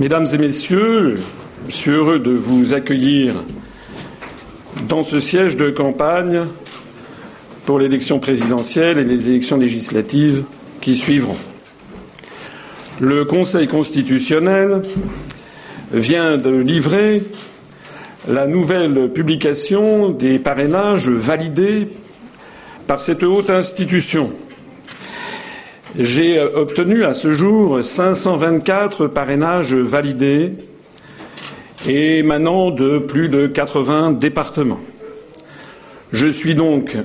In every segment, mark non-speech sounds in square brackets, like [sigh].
Mesdames et Messieurs, je suis heureux de vous accueillir dans ce siège de campagne pour l'élection présidentielle et les élections législatives qui suivront. Le Conseil constitutionnel vient de livrer la nouvelle publication des parrainages validés par cette haute institution. J'ai obtenu à ce jour 524 parrainages validés émanant de plus de 80 départements. Je suis donc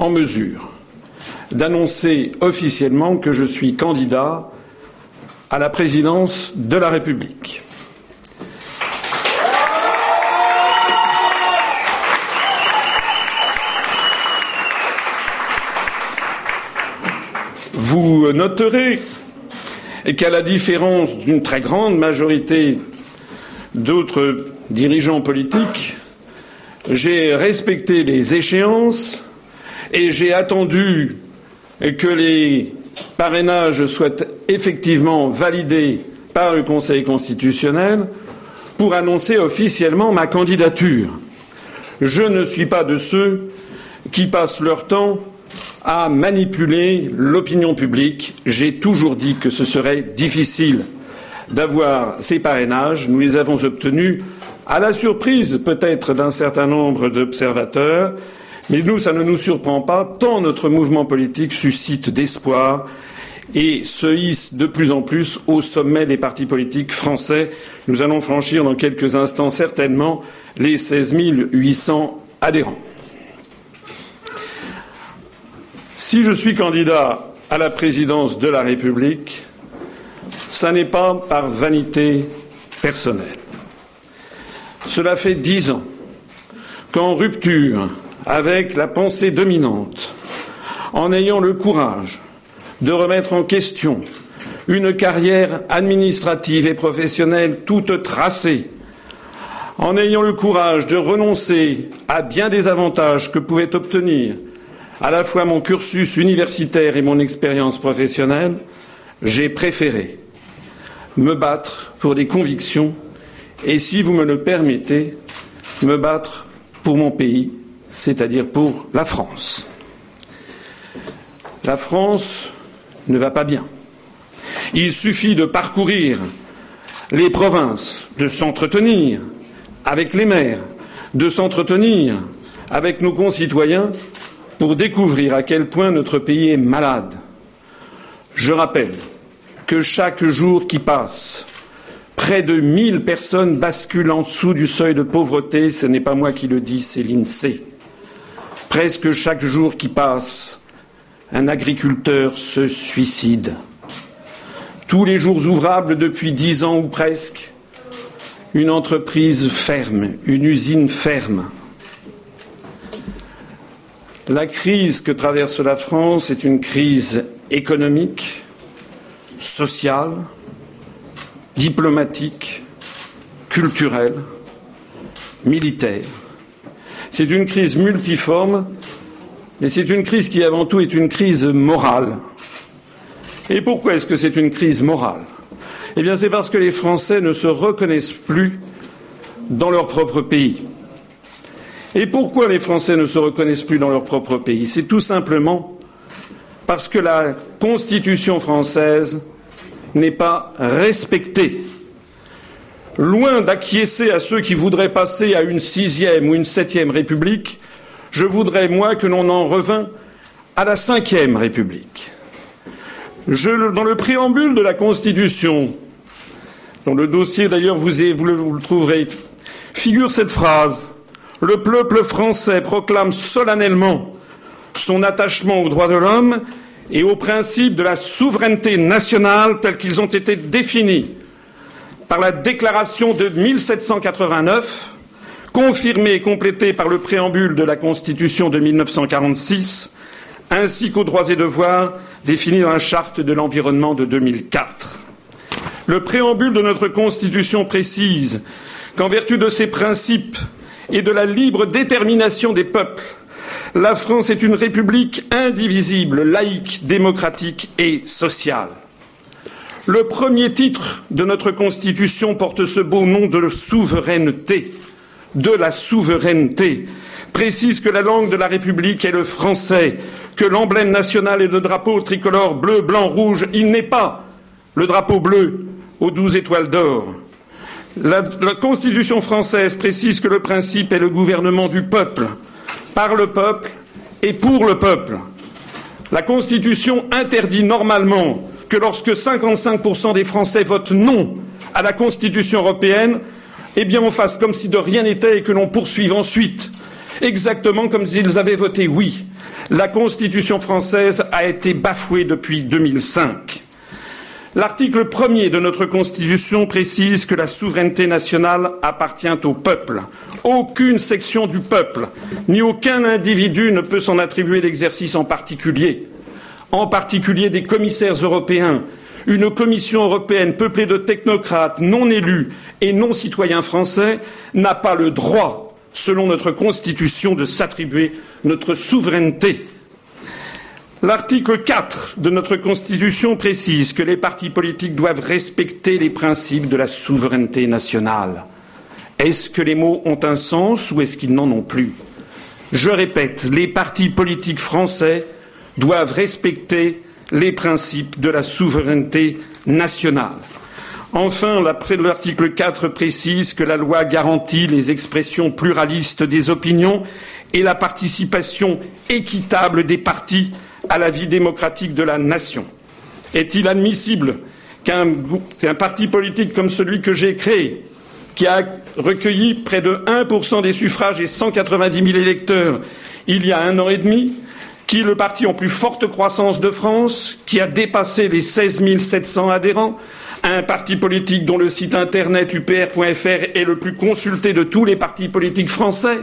en mesure d'annoncer officiellement que je suis candidat à la présidence de la République. Vous noterez qu'à la différence d'une très grande majorité d'autres dirigeants politiques, j'ai respecté les échéances et j'ai attendu que les parrainages soient effectivement validés par le Conseil constitutionnel pour annoncer officiellement ma candidature. Je ne suis pas de ceux qui passent leur temps à manipuler l'opinion publique. J'ai toujours dit que ce serait difficile d'avoir ces parrainages. Nous les avons obtenus à la surprise peut-être d'un certain nombre d'observateurs, mais nous, ça ne nous surprend pas, tant notre mouvement politique suscite d'espoir et se hisse de plus en plus au sommet des partis politiques français. Nous allons franchir dans quelques instants certainement les 16 800 adhérents. Si je suis candidat à la présidence de la République, ce n'est pas par vanité personnelle. Cela fait dix ans qu'en rupture avec la pensée dominante, en ayant le courage de remettre en question une carrière administrative et professionnelle toute tracée, en ayant le courage de renoncer à bien des avantages que pouvait obtenir à la fois mon cursus universitaire et mon expérience professionnelle, j'ai préféré me battre pour des convictions et, si vous me le permettez, me battre pour mon pays, c'est-à-dire pour la France. La France ne va pas bien. Il suffit de parcourir les provinces, de s'entretenir avec les maires, de s'entretenir avec nos concitoyens pour découvrir à quel point notre pays est malade. Je rappelle que chaque jour qui passe, près de 1000 personnes basculent en dessous du seuil de pauvreté. Ce n'est pas moi qui le dis, c'est l'INSEE. Presque chaque jour qui passe, un agriculteur se suicide. Tous les jours ouvrables depuis dix ans ou presque, une entreprise ferme, une usine ferme. La crise que traverse la France est une crise économique, sociale, diplomatique, culturelle, militaire. C'est une crise multiforme, mais c'est une crise qui avant tout est une crise morale. Et pourquoi est-ce que c'est une crise morale? Eh bien c'est parce que les Français ne se reconnaissent plus dans leur propre pays. Et pourquoi les Français ne se reconnaissent plus dans leur propre pays? C'est tout simplement parce que la Constitution française n'est pas respectée. Loin d'acquiescer à ceux qui voudraient passer à une sixième ou une septième République, je voudrais, moi, que l'on en revint à la cinquième République. dans le préambule de la Constitution, dans le dossier d'ailleurs vous, vous le trouverez, figure cette phrase le peuple français proclame solennellement son attachement aux droits de l'homme et aux principes de la souveraineté nationale tels qu'ils ont été définis par la déclaration de 1789, confirmée et complétée par le préambule de la Constitution de 1946, ainsi qu'aux droits et devoirs définis dans la Charte de l'environnement de 2004. Le préambule de notre Constitution précise qu'en vertu de ces principes, et de la libre détermination des peuples. La France est une république indivisible, laïque, démocratique et sociale. Le premier titre de notre Constitution porte ce beau nom de souveraineté, de la souveraineté, précise que la langue de la République est le français, que l'emblème national est le drapeau tricolore bleu, blanc, rouge. Il n'est pas le drapeau bleu aux douze étoiles d'or. La, Constitution française précise que le principe est le gouvernement du peuple, par le peuple et pour le peuple. La Constitution interdit normalement que lorsque 55% des Français votent non à la Constitution européenne, eh bien on fasse comme si de rien n'était et que l'on poursuive ensuite, exactement comme s'ils avaient voté oui. La Constitution française a été bafouée depuis 2005. L'article premier de notre Constitution précise que la souveraineté nationale appartient au peuple. Aucune section du peuple, ni aucun individu ne peut s'en attribuer l'exercice en particulier, en particulier des commissaires européens. Une commission européenne peuplée de technocrates non élus et non citoyens français n'a pas le droit, selon notre Constitution, de s'attribuer notre souveraineté. L'article 4 de notre Constitution précise que les partis politiques doivent respecter les principes de la souveraineté nationale. Est-ce que les mots ont un sens ou est-ce qu'ils n'en ont plus? Je répète, les partis politiques français doivent respecter les principes de la souveraineté nationale. Enfin, l'article 4 précise que la loi garantit les expressions pluralistes des opinions et la participation équitable des partis à la vie démocratique de la nation. Est-il admissible qu'un qu parti politique comme celui que j'ai créé, qui a recueilli près de 1% des suffrages et 190 000 électeurs il y a un an et demi, qui est le parti en plus forte croissance de France, qui a dépassé les 16 700 adhérents, un parti politique dont le site internet upr.fr est le plus consulté de tous les partis politiques français,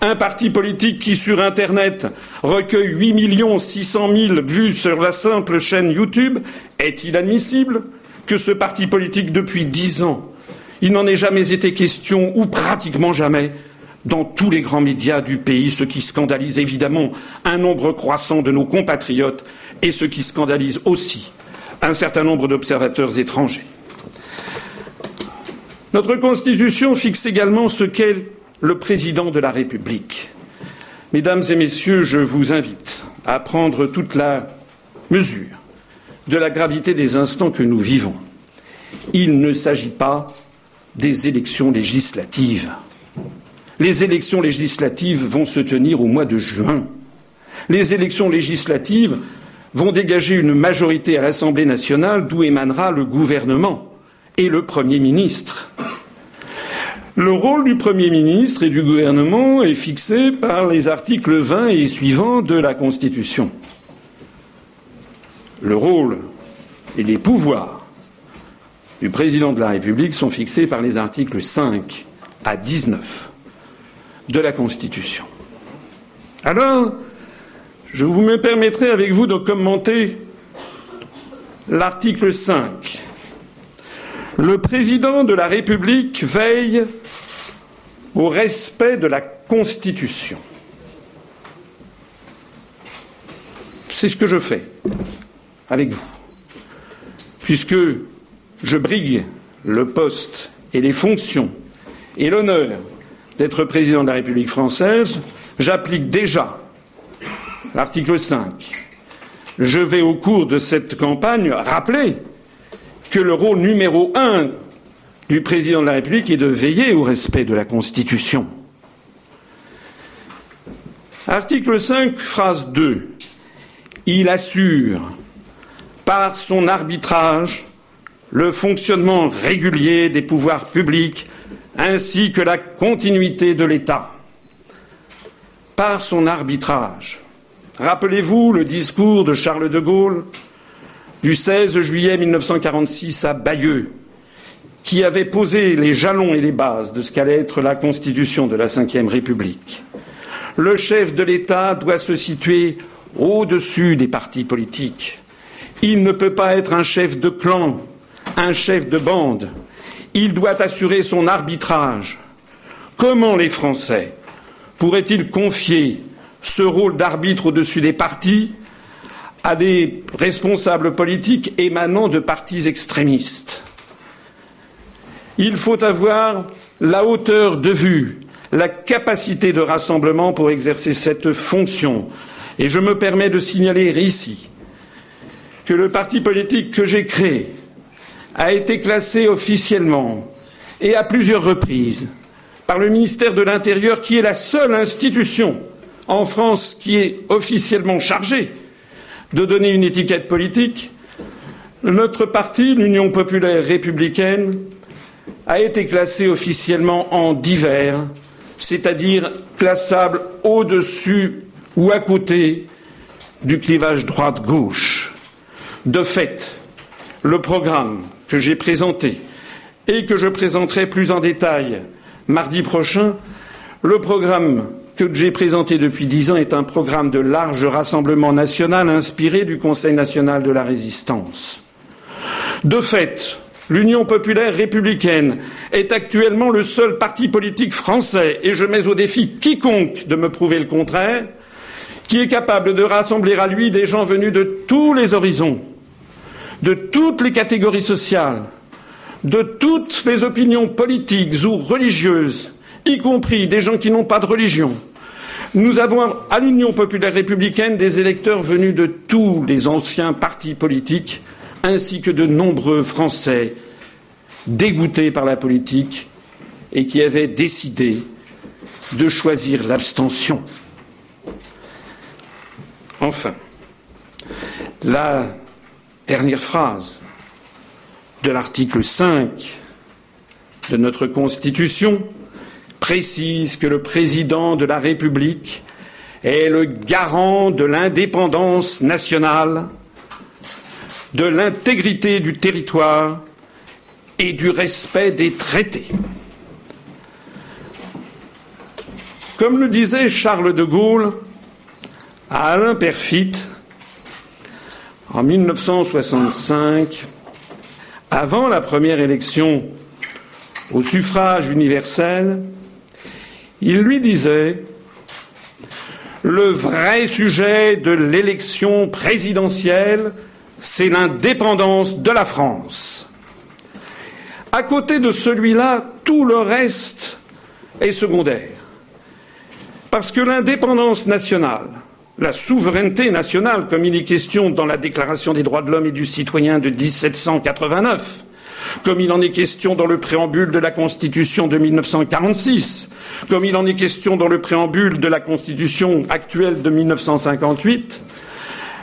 un parti politique qui, sur Internet, recueille 8 millions 600 000 vues sur la simple chaîne YouTube, est-il admissible que ce parti politique, depuis dix ans, il n'en ait jamais été question, ou pratiquement jamais, dans tous les grands médias du pays, ce qui scandalise évidemment un nombre croissant de nos compatriotes et ce qui scandalise aussi un certain nombre d'observateurs étrangers. Notre Constitution fixe également ce qu'est le président de la République. Mesdames et Messieurs, je vous invite à prendre toute la mesure de la gravité des instants que nous vivons. Il ne s'agit pas des élections législatives. Les élections législatives vont se tenir au mois de juin. Les élections législatives vont dégager une majorité à l'Assemblée nationale d'où émanera le gouvernement et le Premier ministre. Le rôle du Premier ministre et du gouvernement est fixé par les articles 20 et suivants de la Constitution. Le rôle et les pouvoirs du président de la République sont fixés par les articles 5 à 19 de la Constitution. Alors, je vous me permettrai avec vous de commenter l'article 5. Le président de la République veille au respect de la Constitution. C'est ce que je fais avec vous. Puisque je brigue le poste et les fonctions et l'honneur d'être président de la République française, j'applique déjà l'article 5. Je vais, au cours de cette campagne, rappeler que le rôle numéro un du président de la République est de veiller au respect de la Constitution. Article 5, phrase 2. Il assure par son arbitrage le fonctionnement régulier des pouvoirs publics ainsi que la continuité de l'État. Par son arbitrage. Rappelez-vous le discours de Charles de Gaulle du 16 juillet 1946 à Bayeux, qui avait posé les jalons et les bases de ce qu'allait être la constitution de la Ve République. Le chef de l'État doit se situer au-dessus des partis politiques. Il ne peut pas être un chef de clan, un chef de bande. Il doit assurer son arbitrage. Comment les Français pourraient-ils confier ce rôle d'arbitre au-dessus des partis à des responsables politiques émanant de partis extrémistes? Il faut avoir la hauteur de vue, la capacité de rassemblement pour exercer cette fonction. Et je me permets de signaler ici que le parti politique que j'ai créé a été classé officiellement et à plusieurs reprises par le ministère de l'Intérieur, qui est la seule institution en France qui est officiellement chargée de donner une étiquette politique, notre parti, l'Union populaire républicaine, a été classé officiellement en divers, c'est-à-dire classable au-dessus ou à côté du clivage droite-gauche. De fait, le programme que j'ai présenté et que je présenterai plus en détail mardi prochain, le programme que j'ai présenté depuis dix ans est un programme de large rassemblement national inspiré du Conseil national de la résistance. De fait, l'Union populaire républicaine est actuellement le seul parti politique français, et je mets au défi quiconque de me prouver le contraire, qui est capable de rassembler à lui des gens venus de tous les horizons, de toutes les catégories sociales, de toutes les opinions politiques ou religieuses, y compris des gens qui n'ont pas de religion, nous avons à l'Union populaire républicaine des électeurs venus de tous les anciens partis politiques, ainsi que de nombreux Français dégoûtés par la politique et qui avaient décidé de choisir l'abstention. Enfin, la dernière phrase de l'article 5 de notre Constitution précise que le président de la République est le garant de l'indépendance nationale, de l'intégrité du territoire et du respect des traités. Comme le disait Charles de Gaulle à Alain Perfit en 1965, avant la première élection au suffrage universel, il lui disait Le vrai sujet de l'élection présidentielle, c'est l'indépendance de la France. À côté de celui-là, tout le reste est secondaire. Parce que l'indépendance nationale, la souveraineté nationale, comme il est question dans la Déclaration des droits de l'homme et du citoyen de 1789, comme il en est question dans le préambule de la Constitution de 1946, comme il en est question dans le préambule de la Constitution actuelle de 1958,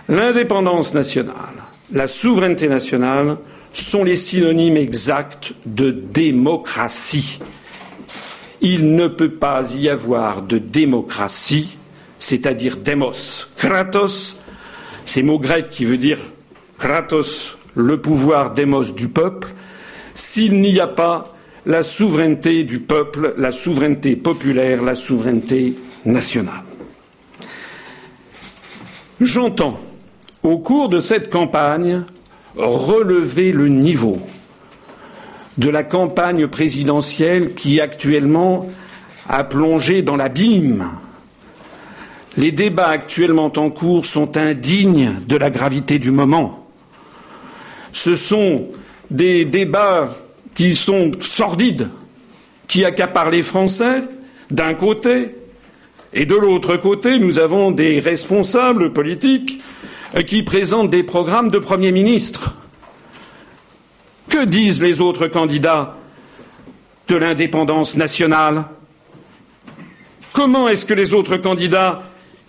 l'indépendance nationale, la souveraineté nationale sont les synonymes exacts de démocratie. Il ne peut pas y avoir de démocratie, c'est-à-dire démos, kratos, c'est mot grec qui veut dire kratos, le pouvoir démos du peuple, s'il n'y a pas la souveraineté du peuple, la souveraineté populaire, la souveraineté nationale. J'entends, au cours de cette campagne, relever le niveau de la campagne présidentielle qui actuellement a plongé dans l'abîme. Les débats actuellement en cours sont indignes de la gravité du moment. Ce sont des débats qui sont sordides, qui accaparent les Français d'un côté, et de l'autre côté, nous avons des responsables politiques qui présentent des programmes de Premier ministre. Que disent les autres candidats de l'indépendance nationale? Comment est-ce que les autres candidats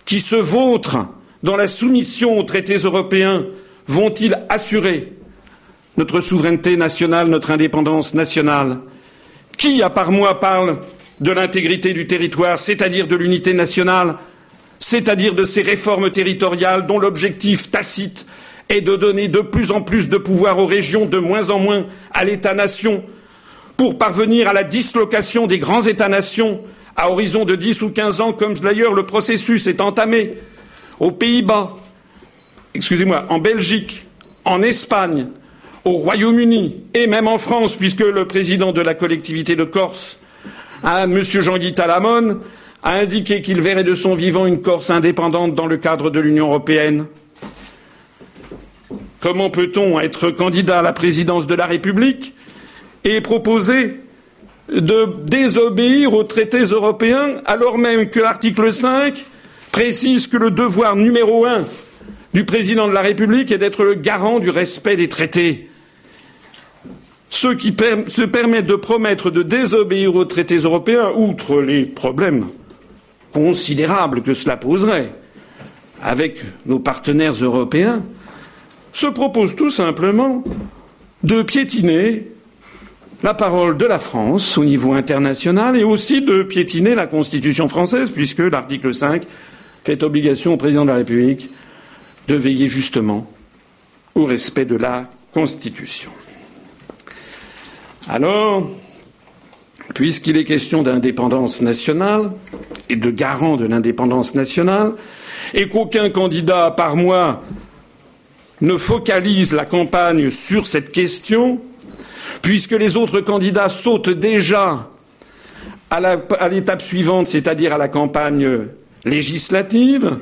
qui se vautrent dans la soumission aux traités européens vont-ils assurer notre souveraineté nationale, notre indépendance nationale? Qui, à part moi, parle de l'intégrité du territoire, c'est-à-dire de l'unité nationale, c'est-à-dire de ces réformes territoriales dont l'objectif tacite est de donner de plus en plus de pouvoir aux régions, de moins en moins à l'État-nation, pour parvenir à la dislocation des grands États-nations à horizon de dix ou quinze ans, comme d'ailleurs le processus est entamé aux Pays-Bas, excusez-moi, en Belgique, en Espagne, au Royaume-Uni et même en France, puisque le président de la collectivité de Corse, M. Jean-Guy Talamone, a indiqué qu'il verrait de son vivant une Corse indépendante dans le cadre de l'Union européenne. Comment peut-on être candidat à la présidence de la République et proposer de désobéir aux traités européens alors même que l'article 5 précise que le devoir numéro un du président de la République est d'être le garant du respect des traités. Ceux qui se permettent de promettre de désobéir aux traités européens, outre les problèmes considérables que cela poserait avec nos partenaires européens, se proposent tout simplement de piétiner la parole de la France au niveau international et aussi de piétiner la Constitution française, puisque l'article 5 fait obligation au président de la République de veiller justement au respect de la Constitution. Alors, puisqu'il est question d'indépendance nationale et de garant de l'indépendance nationale, et qu'aucun candidat par moi ne focalise la campagne sur cette question, puisque les autres candidats sautent déjà à l'étape suivante, c'est-à-dire à la campagne législative,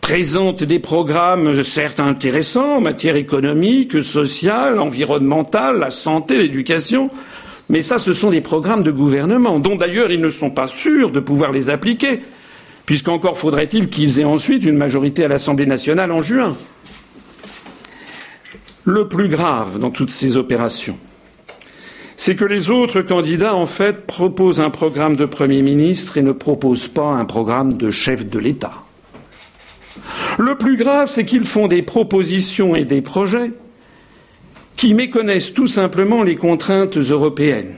présentent des programmes certes intéressants en matière économique, sociale, environnementale, la santé, l'éducation, mais ça, ce sont des programmes de gouvernement, dont d'ailleurs ils ne sont pas sûrs de pouvoir les appliquer, puisqu'encore faudrait-il qu'ils aient ensuite une majorité à l'Assemblée nationale en juin. Le plus grave dans toutes ces opérations, c'est que les autres candidats, en fait, proposent un programme de Premier ministre et ne proposent pas un programme de chef de l'État. Le plus grave, c'est qu'ils font des propositions et des projets qui méconnaissent tout simplement les contraintes européennes.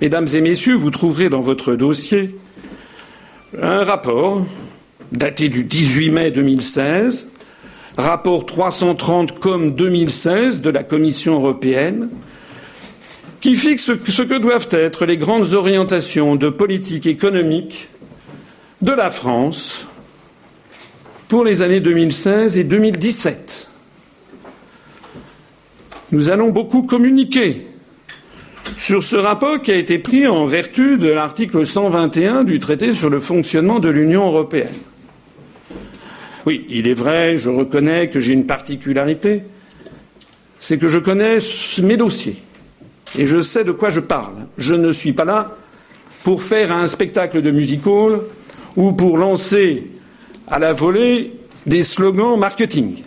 Mesdames et messieurs, vous trouverez dans votre dossier un rapport daté du 18 mai 2016, rapport 330 comme 2016 de la Commission européenne, qui fixe ce que doivent être les grandes orientations de politique économique de la France pour les années 2016 et 2017. Nous allons beaucoup communiquer sur ce rapport qui a été pris en vertu de l'article 121 du traité sur le fonctionnement de l'Union européenne. Oui, il est vrai, je reconnais que j'ai une particularité, c'est que je connais mes dossiers et je sais de quoi je parle. Je ne suis pas là pour faire un spectacle de music hall ou pour lancer à la volée des slogans marketing.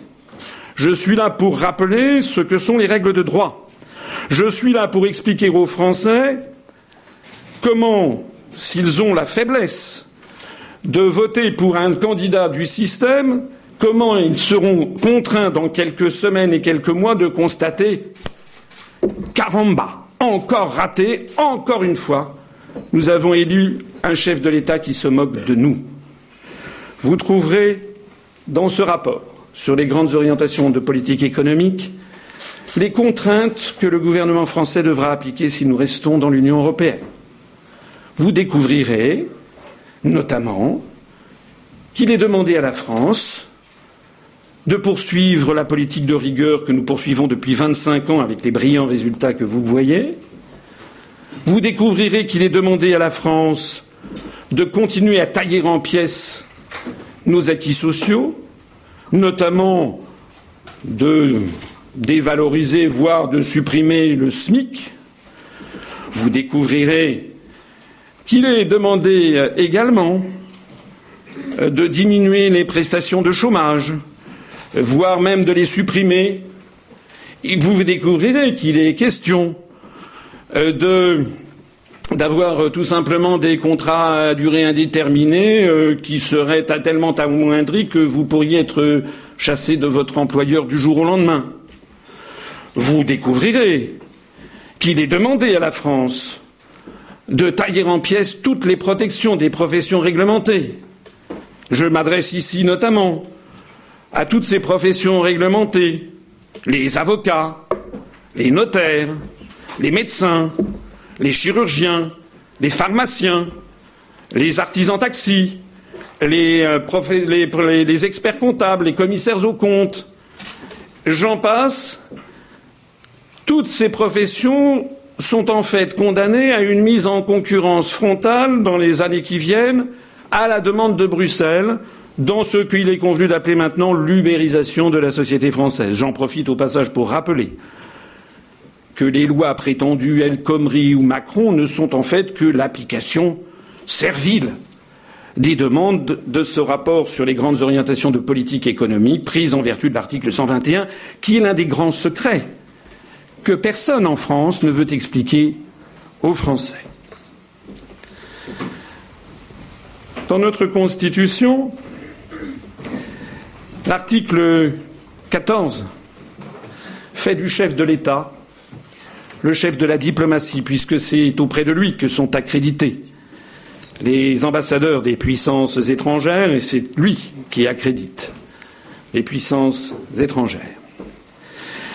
Je suis là pour rappeler ce que sont les règles de droit. Je suis là pour expliquer aux Français comment, s'ils ont la faiblesse de voter pour un candidat du système, comment ils seront contraints dans quelques semaines et quelques mois de constater caramba, encore raté, encore une fois, nous avons élu un chef de l'État qui se moque de nous. Vous trouverez dans ce rapport sur les grandes orientations de politique économique les contraintes que le gouvernement français devra appliquer si nous restons dans l'Union européenne. Vous découvrirez notamment qu'il est demandé à la France de poursuivre la politique de rigueur que nous poursuivons depuis vingt cinq ans avec les brillants résultats que vous voyez. Vous découvrirez qu'il est demandé à la France de continuer à tailler en pièces nos acquis sociaux, notamment de dévaloriser, voire de supprimer le SMIC. Vous découvrirez qu'il est demandé également de diminuer les prestations de chômage, voire même de les supprimer. Et vous découvrirez qu'il est question de d'avoir tout simplement des contrats à durée indéterminée qui seraient tellement amoindris que vous pourriez être chassé de votre employeur du jour au lendemain vous découvrirez qu'il est demandé à la France de tailler en pièces toutes les protections des professions réglementées. Je m'adresse ici notamment à toutes ces professions réglementées, les avocats, les notaires, les médecins, les chirurgiens, les pharmaciens, les artisans taxis, les, les, les experts comptables, les commissaires aux comptes, j'en passe, toutes ces professions sont en fait condamnées à une mise en concurrence frontale dans les années qui viennent à la demande de Bruxelles dans ce qu'il est convenu d'appeler maintenant l'ubérisation de la société française. J'en profite au passage pour rappeler que les lois prétendues El Khomri ou Macron ne sont en fait que l'application servile des demandes de ce rapport sur les grandes orientations de politique économique prises en vertu de l'article 121, qui est l'un des grands secrets que personne en France ne veut expliquer aux Français. Dans notre Constitution, l'article 14 fait du chef de l'État le chef de la diplomatie, puisque c'est auprès de lui que sont accrédités les ambassadeurs des puissances étrangères, et c'est lui qui accrédite les puissances étrangères.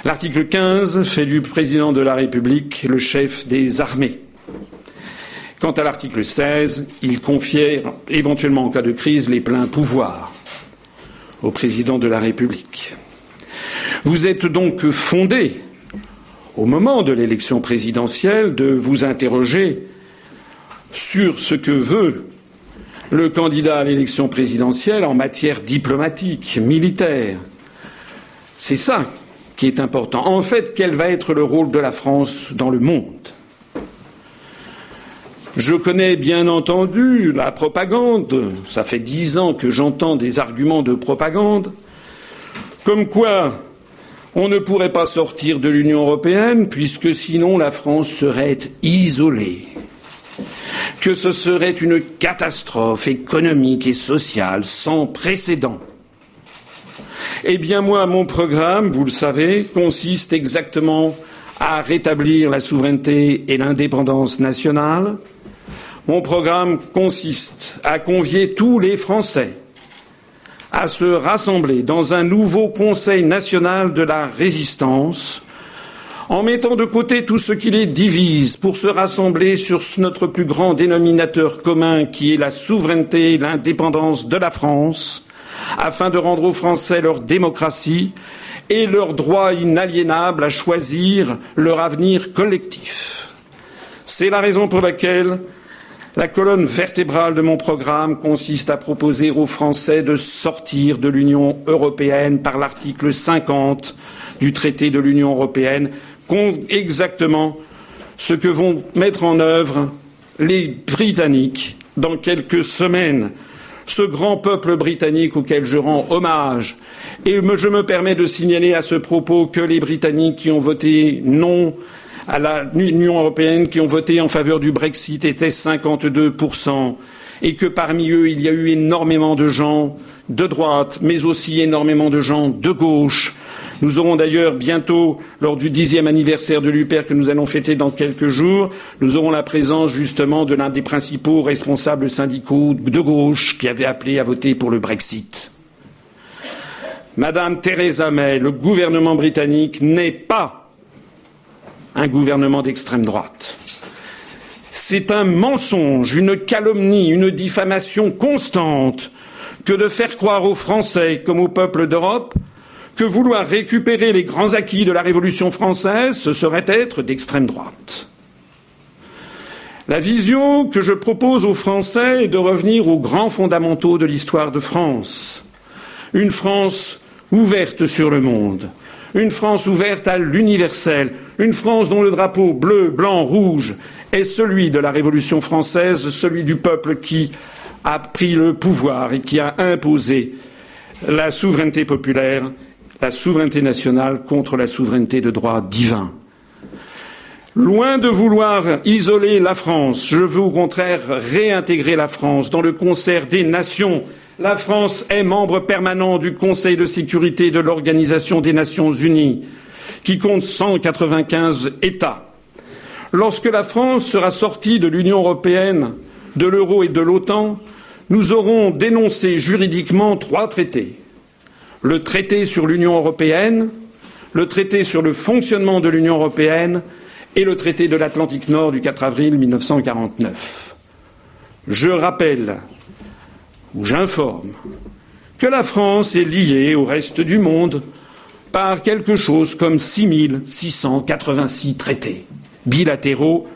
L'article 15 fait du président de la République le chef des armées. Quant à l'article 16, il confière éventuellement en cas de crise les pleins pouvoirs au président de la République. Vous êtes donc fondé, au moment de l'élection présidentielle, de vous interroger sur ce que veut le candidat à l'élection présidentielle en matière diplomatique, militaire. C'est ça qui est important. En fait, quel va être le rôle de la France dans le monde? Je connais bien entendu la propagande. Ça fait dix ans que j'entends des arguments de propagande, comme quoi on ne pourrait pas sortir de l'Union européenne puisque sinon la France serait isolée que ce serait une catastrophe économique et sociale sans précédent. Eh bien, moi, mon programme, vous le savez, consiste exactement à rétablir la souveraineté et l'indépendance nationale. Mon programme consiste à convier tous les Français à se rassembler dans un nouveau Conseil national de la résistance en mettant de côté tout ce qui les divise pour se rassembler sur notre plus grand dénominateur commun qui est la souveraineté et l'indépendance de la France, afin de rendre aux Français leur démocratie et leur droit inaliénable à choisir leur avenir collectif. C'est la raison pour laquelle la colonne vertébrale de mon programme consiste à proposer aux Français de sortir de l'Union européenne par l'article 50 du traité de l'Union européenne exactement ce que vont mettre en œuvre les Britanniques dans quelques semaines. Ce grand peuple britannique auquel je rends hommage. Et je me permets de signaler à ce propos que les Britanniques qui ont voté non à l'Union européenne, qui ont voté en faveur du Brexit, étaient 52%, et que parmi eux, il y a eu énormément de gens de droite, mais aussi énormément de gens de gauche, nous aurons d'ailleurs bientôt, lors du dixième anniversaire de l'UPER que nous allons fêter dans quelques jours, nous aurons la présence justement de l'un des principaux responsables syndicaux de gauche qui avait appelé à voter pour le Brexit. Madame Theresa May, le gouvernement britannique n'est pas un gouvernement d'extrême droite. C'est un mensonge, une calomnie, une diffamation constante que de faire croire aux Français comme au peuple d'Europe que vouloir récupérer les grands acquis de la Révolution française, ce serait être d'extrême droite. La vision que je propose aux Français est de revenir aux grands fondamentaux de l'histoire de France. Une France ouverte sur le monde, une France ouverte à l'universel, une France dont le drapeau bleu, blanc, rouge est celui de la Révolution française, celui du peuple qui a pris le pouvoir et qui a imposé la souveraineté populaire la souveraineté nationale contre la souveraineté de droit divin. Loin de vouloir isoler la France, je veux au contraire réintégrer la France dans le concert des nations. La France est membre permanent du Conseil de sécurité de l'Organisation des Nations Unies, qui compte 195 États. Lorsque la France sera sortie de l'Union européenne, de l'euro et de l'OTAN, nous aurons dénoncé juridiquement trois traités le traité sur l'Union européenne, le traité sur le fonctionnement de l'Union européenne et le traité de l'Atlantique Nord du 4 avril 1949. Je rappelle ou j'informe que la France est liée au reste du monde par quelque chose comme 6686 traités, bilatéraux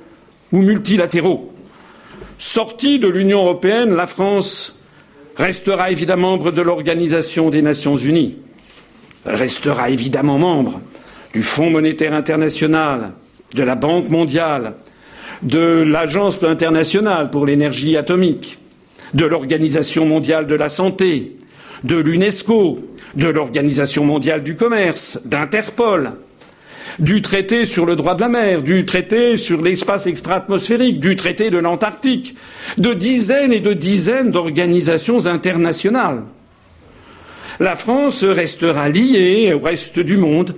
ou multilatéraux. Sortie de l'Union européenne, la France restera évidemment membre de l'Organisation des Nations Unies, restera évidemment membre du Fonds monétaire international, de la Banque mondiale, de l'Agence internationale pour l'énergie atomique, de l'Organisation mondiale de la santé, de l'UNESCO, de l'Organisation mondiale du commerce, d'Interpol, du traité sur le droit de la mer, du traité sur l'espace extra-atmosphérique, du traité de l'Antarctique, de dizaines et de dizaines d'organisations internationales. La France restera liée au reste du monde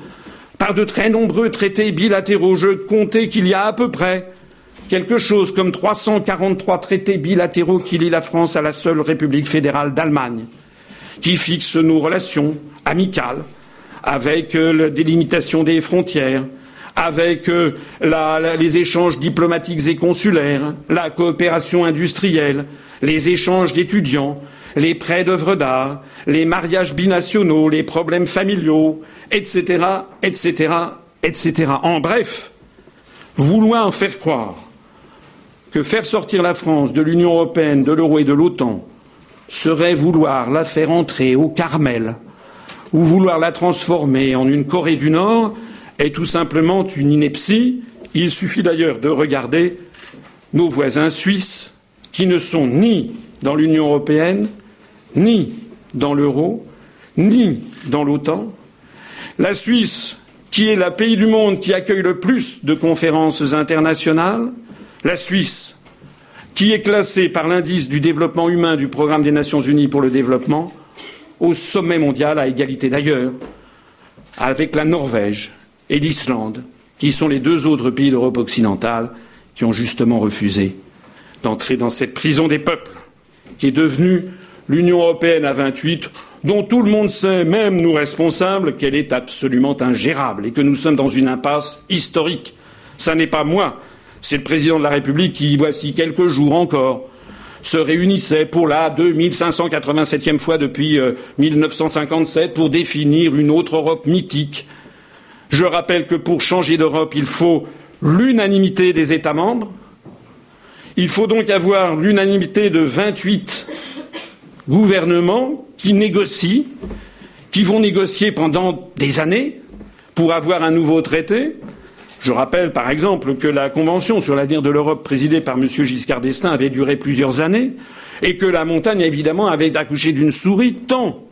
par de très nombreux traités bilatéraux. Je comptais qu'il y a à peu près quelque chose comme 343 traités bilatéraux qui lient la France à la seule République fédérale d'Allemagne, qui fixent nos relations amicales avec euh, la délimitation des frontières, avec euh, les échanges diplomatiques et consulaires, la coopération industrielle, les échanges d'étudiants, les prêts d'œuvres d'art, les mariages binationaux, les problèmes familiaux, etc., etc., etc. En bref, vouloir faire croire que faire sortir la France de l'Union européenne, de l'euro et de l'OTAN serait vouloir la faire entrer au Carmel ou vouloir la transformer en une Corée du Nord est tout simplement une ineptie. Il suffit d'ailleurs de regarder nos voisins suisses qui ne sont ni dans l'Union européenne, ni dans l'euro, ni dans l'OTAN. La Suisse, qui est le pays du monde qui accueille le plus de conférences internationales, la Suisse, qui est classée par l'indice du développement humain du programme des Nations Unies pour le développement au sommet mondial, à égalité d'ailleurs, avec la Norvège et l'Islande, qui sont les deux autres pays d'Europe occidentale qui ont justement refusé d'entrer dans cette prison des peuples, qui est devenue l'Union européenne à 28, dont tout le monde sait, même nous responsables, qu'elle est absolument ingérable et que nous sommes dans une impasse historique. Ce n'est pas moi, c'est le président de la République qui, voici quelques jours encore, se réunissait pour la 2587e fois depuis 1957 euh, pour définir une autre Europe mythique. Je rappelle que pour changer d'Europe, il faut l'unanimité des États membres. Il faut donc avoir l'unanimité de 28 gouvernements qui négocient, qui vont négocier pendant des années pour avoir un nouveau traité. Je rappelle, par exemple, que la Convention sur l'avenir de l'Europe présidée par M. Giscard d'Estaing avait duré plusieurs années et que la montagne, évidemment, avait accouché d'une souris tant,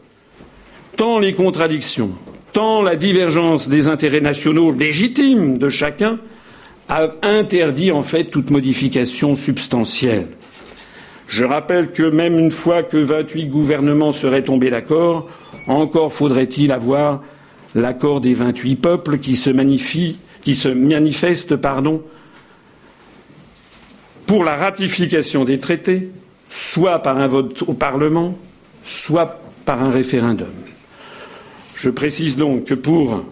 tant les contradictions, tant la divergence des intérêts nationaux légitimes de chacun a interdit, en fait, toute modification substantielle. Je rappelle que même une fois que 28 gouvernements seraient tombés d'accord, encore faudrait-il avoir l'accord des 28 peuples qui se magnifie qui se manifestent pardon, pour la ratification des traités, soit par un vote au Parlement, soit par un référendum. Je précise donc que pour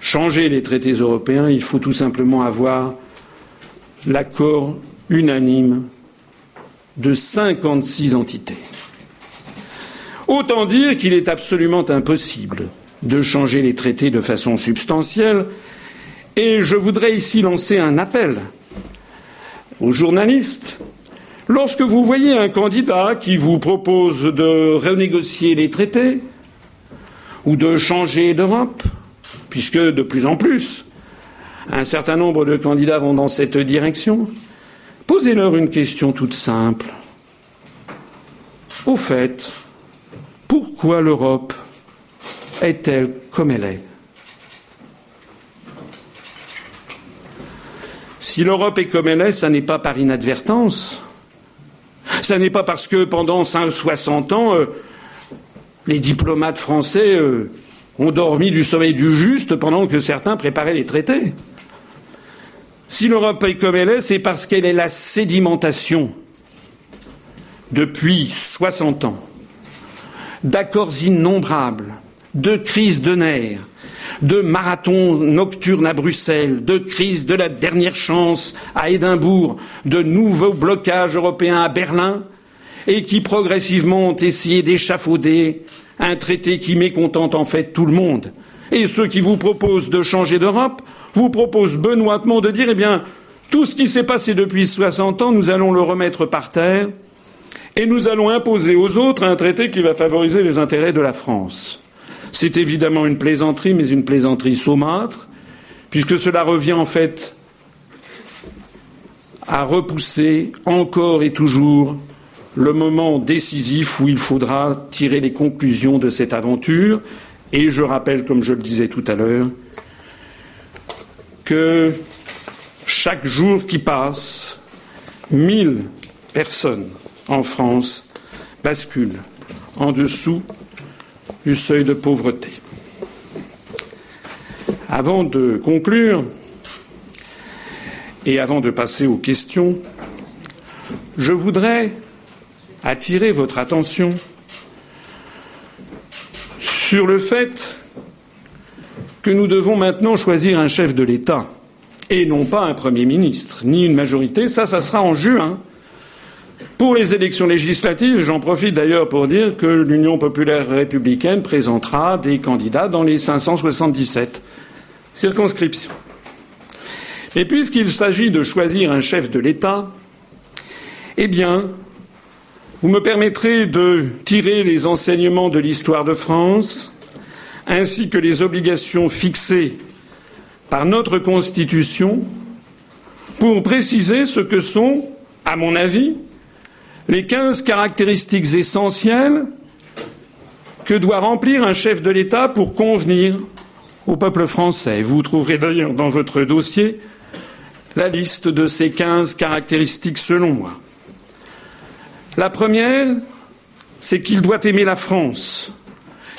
changer les traités européens, il faut tout simplement avoir l'accord unanime de 56 entités. Autant dire qu'il est absolument impossible de changer les traités de façon substantielle et je voudrais ici lancer un appel aux journalistes. Lorsque vous voyez un candidat qui vous propose de renégocier les traités ou de changer d'Europe, puisque de plus en plus un certain nombre de candidats vont dans cette direction, posez-leur une question toute simple. Au fait, pourquoi l'Europe est-elle comme elle est? Si l'Europe est comme elle est, ça n'est pas par inadvertance. Ça n'est pas parce que pendant 60 ans, euh, les diplomates français euh, ont dormi du sommeil du juste pendant que certains préparaient les traités. Si l'Europe est comme elle est, c'est parce qu'elle est la sédimentation depuis 60 ans d'accords innombrables, de crises de nerfs, de marathons nocturnes à Bruxelles, de crise de la dernière chance à Édimbourg, de nouveaux blocages européens à Berlin, et qui progressivement ont essayé d'échafauder un traité qui mécontente en fait tout le monde. Et ceux qui vous proposent de changer d'Europe vous proposent benoîtement de dire eh bien, tout ce qui s'est passé depuis 60 ans, nous allons le remettre par terre et nous allons imposer aux autres un traité qui va favoriser les intérêts de la France. C'est évidemment une plaisanterie, mais une plaisanterie saumâtre, puisque cela revient en fait à repousser encore et toujours le moment décisif où il faudra tirer les conclusions de cette aventure. Et je rappelle, comme je le disais tout à l'heure, que chaque jour qui passe, mille personnes en France basculent en dessous du seuil de pauvreté. Avant de conclure et avant de passer aux questions, je voudrais attirer votre attention sur le fait que nous devons maintenant choisir un chef de l'État et non pas un Premier ministre, ni une majorité. Ça, ça sera en juin. Pour les élections législatives, j'en profite d'ailleurs pour dire que l'Union populaire républicaine présentera des candidats dans les 577 circonscriptions. Et puisqu'il s'agit de choisir un chef de l'État, eh bien, vous me permettrez de tirer les enseignements de l'histoire de France, ainsi que les obligations fixées par notre Constitution, pour préciser ce que sont, à mon avis, les quinze caractéristiques essentielles que doit remplir un chef de l'État pour convenir au peuple français. Vous trouverez d'ailleurs dans votre dossier la liste de ces quinze caractéristiques selon moi. La première, c'est qu'il doit aimer la France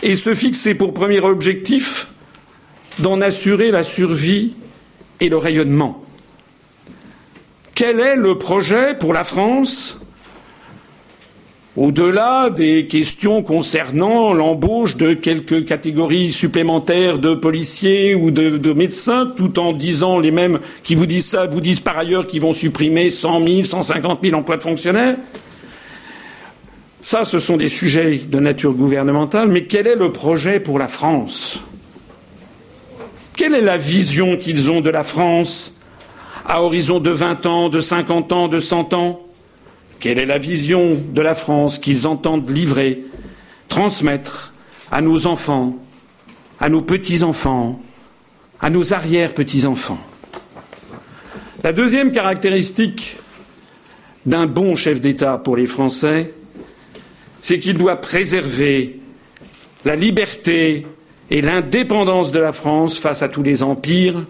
et se fixer pour premier objectif d'en assurer la survie et le rayonnement. Quel est le projet pour la France au-delà des questions concernant l'embauche de quelques catégories supplémentaires de policiers ou de, de, médecins, tout en disant les mêmes qui vous disent ça, vous disent par ailleurs qu'ils vont supprimer 100 000, 150 000 emplois de fonctionnaires, ça, ce sont des sujets de nature gouvernementale, mais quel est le projet pour la France? Quelle est la vision qu'ils ont de la France à horizon de 20 ans, de 50 ans, de 100 ans? Quelle est la vision de la France qu'ils entendent livrer, transmettre à nos enfants, à nos petits-enfants, à nos arrière-petits-enfants? La deuxième caractéristique d'un bon chef d'État pour les Français, c'est qu'il doit préserver la liberté et l'indépendance de la France face à tous les empires.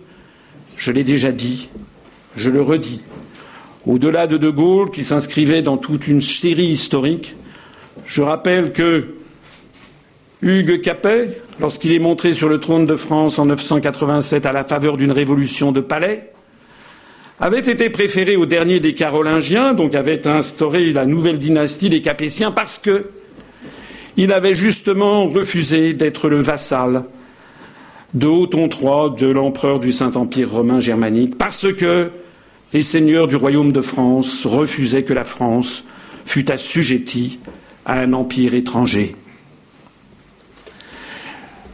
Je l'ai déjà dit, je le redis. Au-delà de De Gaulle, qui s'inscrivait dans toute une série historique, je rappelle que Hugues Capet, lorsqu'il est montré sur le trône de France en 987 à la faveur d'une révolution de palais, avait été préféré au dernier des Carolingiens, donc avait instauré la nouvelle dynastie des Capétiens, parce que il avait justement refusé d'être le vassal de Othon III, de l'empereur du Saint-Empire romain germanique, parce que les seigneurs du royaume de France refusaient que la France fût assujettie à un empire étranger.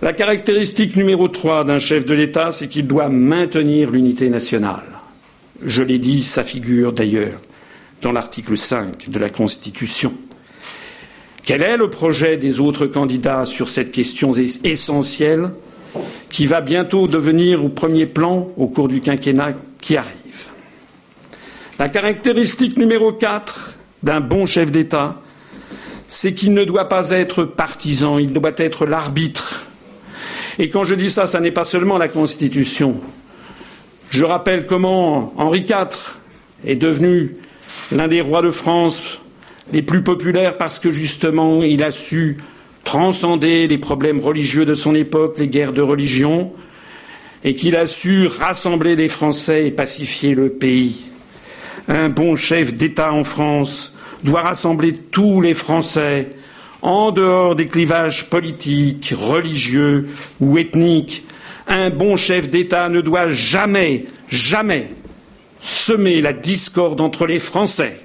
La caractéristique numéro trois d'un chef de l'État, c'est qu'il doit maintenir l'unité nationale. Je l'ai dit, ça figure d'ailleurs dans l'article 5 de la Constitution. Quel est le projet des autres candidats sur cette question essentielle qui va bientôt devenir au premier plan au cours du quinquennat qui arrive? La caractéristique numéro 4 d'un bon chef d'État, c'est qu'il ne doit pas être partisan, il doit être l'arbitre. Et quand je dis ça, ça n'est pas seulement la Constitution, je rappelle comment Henri IV est devenu l'un des rois de France les plus populaires parce que justement il a su transcender les problèmes religieux de son époque, les guerres de religion, et qu'il a su rassembler les Français et pacifier le pays. Un bon chef d'État en France doit rassembler tous les Français en dehors des clivages politiques, religieux ou ethniques, un bon chef d'État ne doit jamais, jamais semer la discorde entre les Français.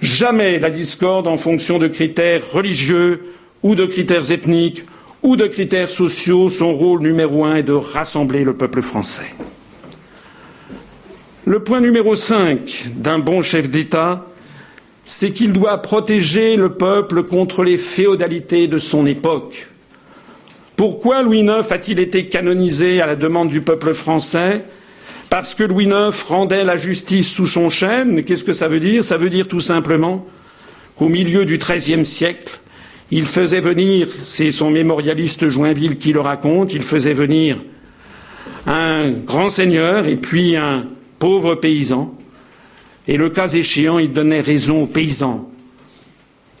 Jamais la discorde en fonction de critères religieux ou de critères ethniques ou de critères sociaux. Son rôle numéro un est de rassembler le peuple français. Le point numéro cinq d'un bon chef d'État, c'est qu'il doit protéger le peuple contre les féodalités de son époque. Pourquoi Louis IX a-t-il été canonisé à la demande du peuple français? Parce que Louis IX rendait la justice sous son chêne. Qu'est-ce que ça veut dire? Ça veut dire tout simplement qu'au milieu du XIIIe siècle, il faisait venir, c'est son mémorialiste Joinville qui le raconte, il faisait venir un grand seigneur et puis un pauvre paysan et le cas échéant, il donnait raison aux paysans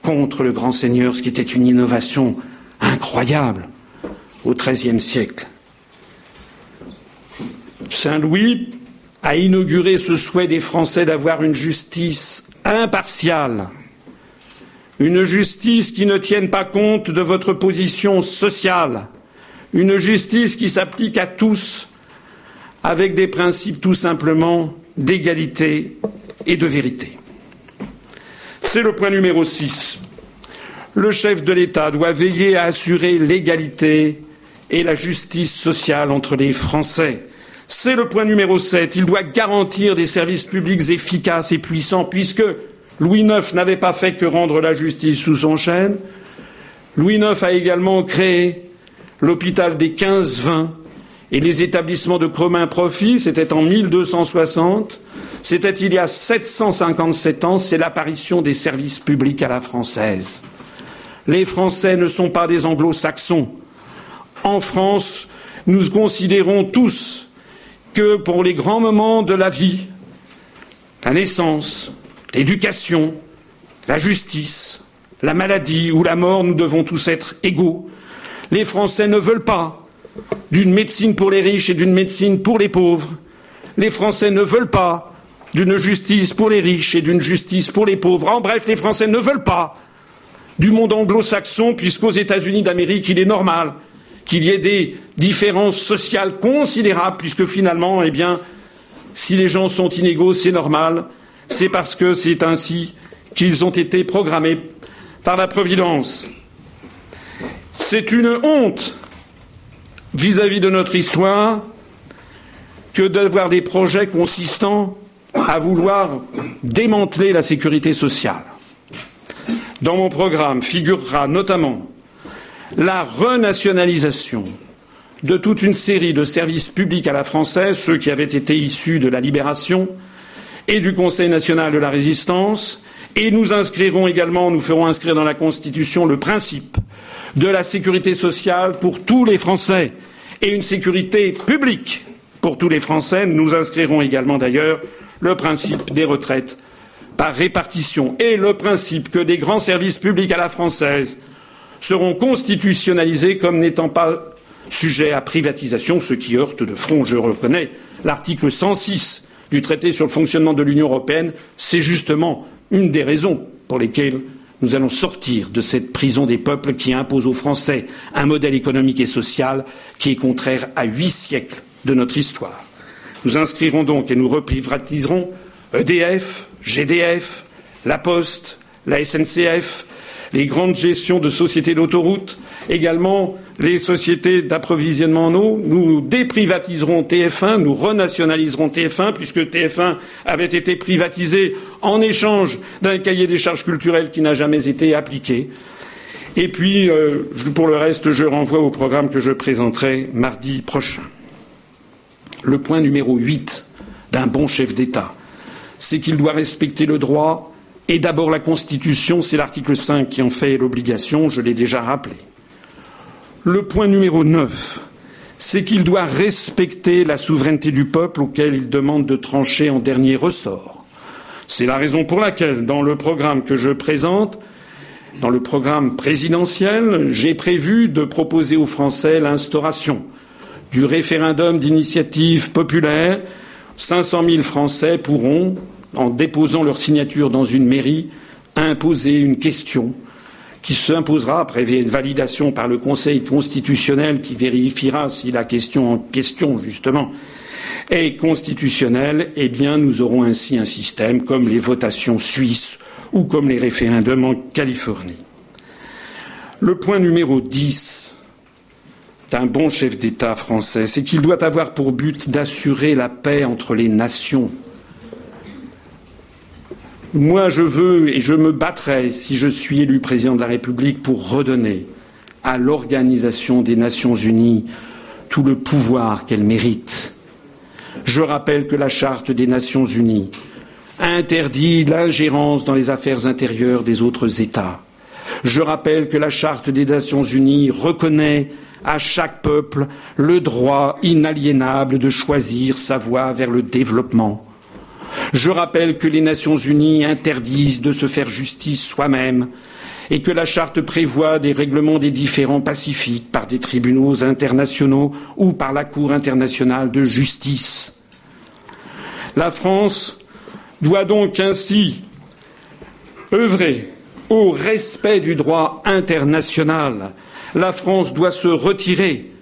contre le grand seigneur, ce qui était une innovation incroyable au XIIIe siècle. Saint Louis a inauguré ce souhait des Français d'avoir une justice impartiale, une justice qui ne tienne pas compte de votre position sociale, une justice qui s'applique à tous avec des principes tout simplement d'égalité et de vérité. C'est le point numéro 6. Le chef de l'État doit veiller à assurer l'égalité et la justice sociale entre les Français. C'est le point numéro 7. Il doit garantir des services publics efficaces et puissants, puisque Louis IX n'avait pas fait que rendre la justice sous son chêne. Louis IX a également créé l'hôpital des 15-20 et les établissements de commun profit, c'était en 1260. C'était il y a 757 ans, c'est l'apparition des services publics à la française. Les Français ne sont pas des anglo-saxons. En France, nous considérons tous que pour les grands moments de la vie, la naissance, l'éducation, la justice, la maladie ou la mort, nous devons tous être égaux. Les Français ne veulent pas d'une médecine pour les riches et d'une médecine pour les pauvres. Les Français ne veulent pas d'une justice pour les riches et d'une justice pour les pauvres. En bref, les Français ne veulent pas du monde anglo-saxon, puisqu'aux États-Unis d'Amérique, il est normal qu'il y ait des différences sociales considérables, puisque finalement, eh bien, si les gens sont inégaux, c'est normal. C'est parce que c'est ainsi qu'ils ont été programmés par la Providence. C'est une honte vis-à-vis -vis de notre histoire que d'avoir des projets consistant à vouloir démanteler la sécurité sociale. Dans mon programme figurera notamment la renationalisation de toute une série de services publics à la française, ceux qui avaient été issus de la libération et du Conseil national de la résistance, et nous inscrirons également, nous ferons inscrire dans la Constitution le principe de la sécurité sociale pour tous les Français et une sécurité publique pour tous les Français. Nous inscrirons également d'ailleurs le principe des retraites par répartition et le principe que des grands services publics à la française seront constitutionnalisés comme n'étant pas sujets à privatisation, ce qui heurte de front, je reconnais, l'article 106 du traité sur le fonctionnement de l'Union européenne. C'est justement une des raisons pour lesquelles nous allons sortir de cette prison des peuples qui impose aux Français un modèle économique et social qui est contraire à huit siècles de notre histoire. Nous inscrirons donc et nous reprivatiserons EDF, GDF, La Poste, la SNCF, les grandes gestions de sociétés d'autoroutes, également les sociétés d'approvisionnement en eau. Nous déprivatiserons TF1, nous renationaliserons TF1, puisque TF1 avait été privatisé en échange d'un cahier des charges culturelles qui n'a jamais été appliqué. Et puis, euh, pour le reste, je renvoie au programme que je présenterai mardi prochain. Le point numéro 8 d'un bon chef d'État, c'est qu'il doit respecter le droit et d'abord la Constitution, c'est l'article 5 qui en fait l'obligation, je l'ai déjà rappelé. Le point numéro 9, c'est qu'il doit respecter la souveraineté du peuple auquel il demande de trancher en dernier ressort. C'est la raison pour laquelle, dans le programme que je présente, dans le programme présidentiel, j'ai prévu de proposer aux Français l'instauration du référendum d'initiative populaire, 500 000 Français pourront, en déposant leur signature dans une mairie, imposer une question qui s'imposera après validation par le Conseil constitutionnel qui vérifiera si la question en question, justement, est constitutionnelle, eh bien, nous aurons ainsi un système comme les votations suisses ou comme les référendums en Californie. Le point numéro 10 d'un bon chef d'État français, c'est qu'il doit avoir pour but d'assurer la paix entre les nations. Moi, je veux et je me battrai, si je suis élu président de la République, pour redonner à l'Organisation des Nations Unies tout le pouvoir qu'elle mérite. Je rappelle que la Charte des Nations Unies interdit l'ingérence dans les affaires intérieures des autres États. Je rappelle que la Charte des Nations Unies reconnaît à chaque peuple le droit inaliénable de choisir sa voie vers le développement. Je rappelle que les Nations Unies interdisent de se faire justice soi-même et que la charte prévoit des règlements des différends pacifiques par des tribunaux internationaux ou par la Cour internationale de justice. La France doit donc ainsi œuvrer au respect du droit international. La France doit se retirer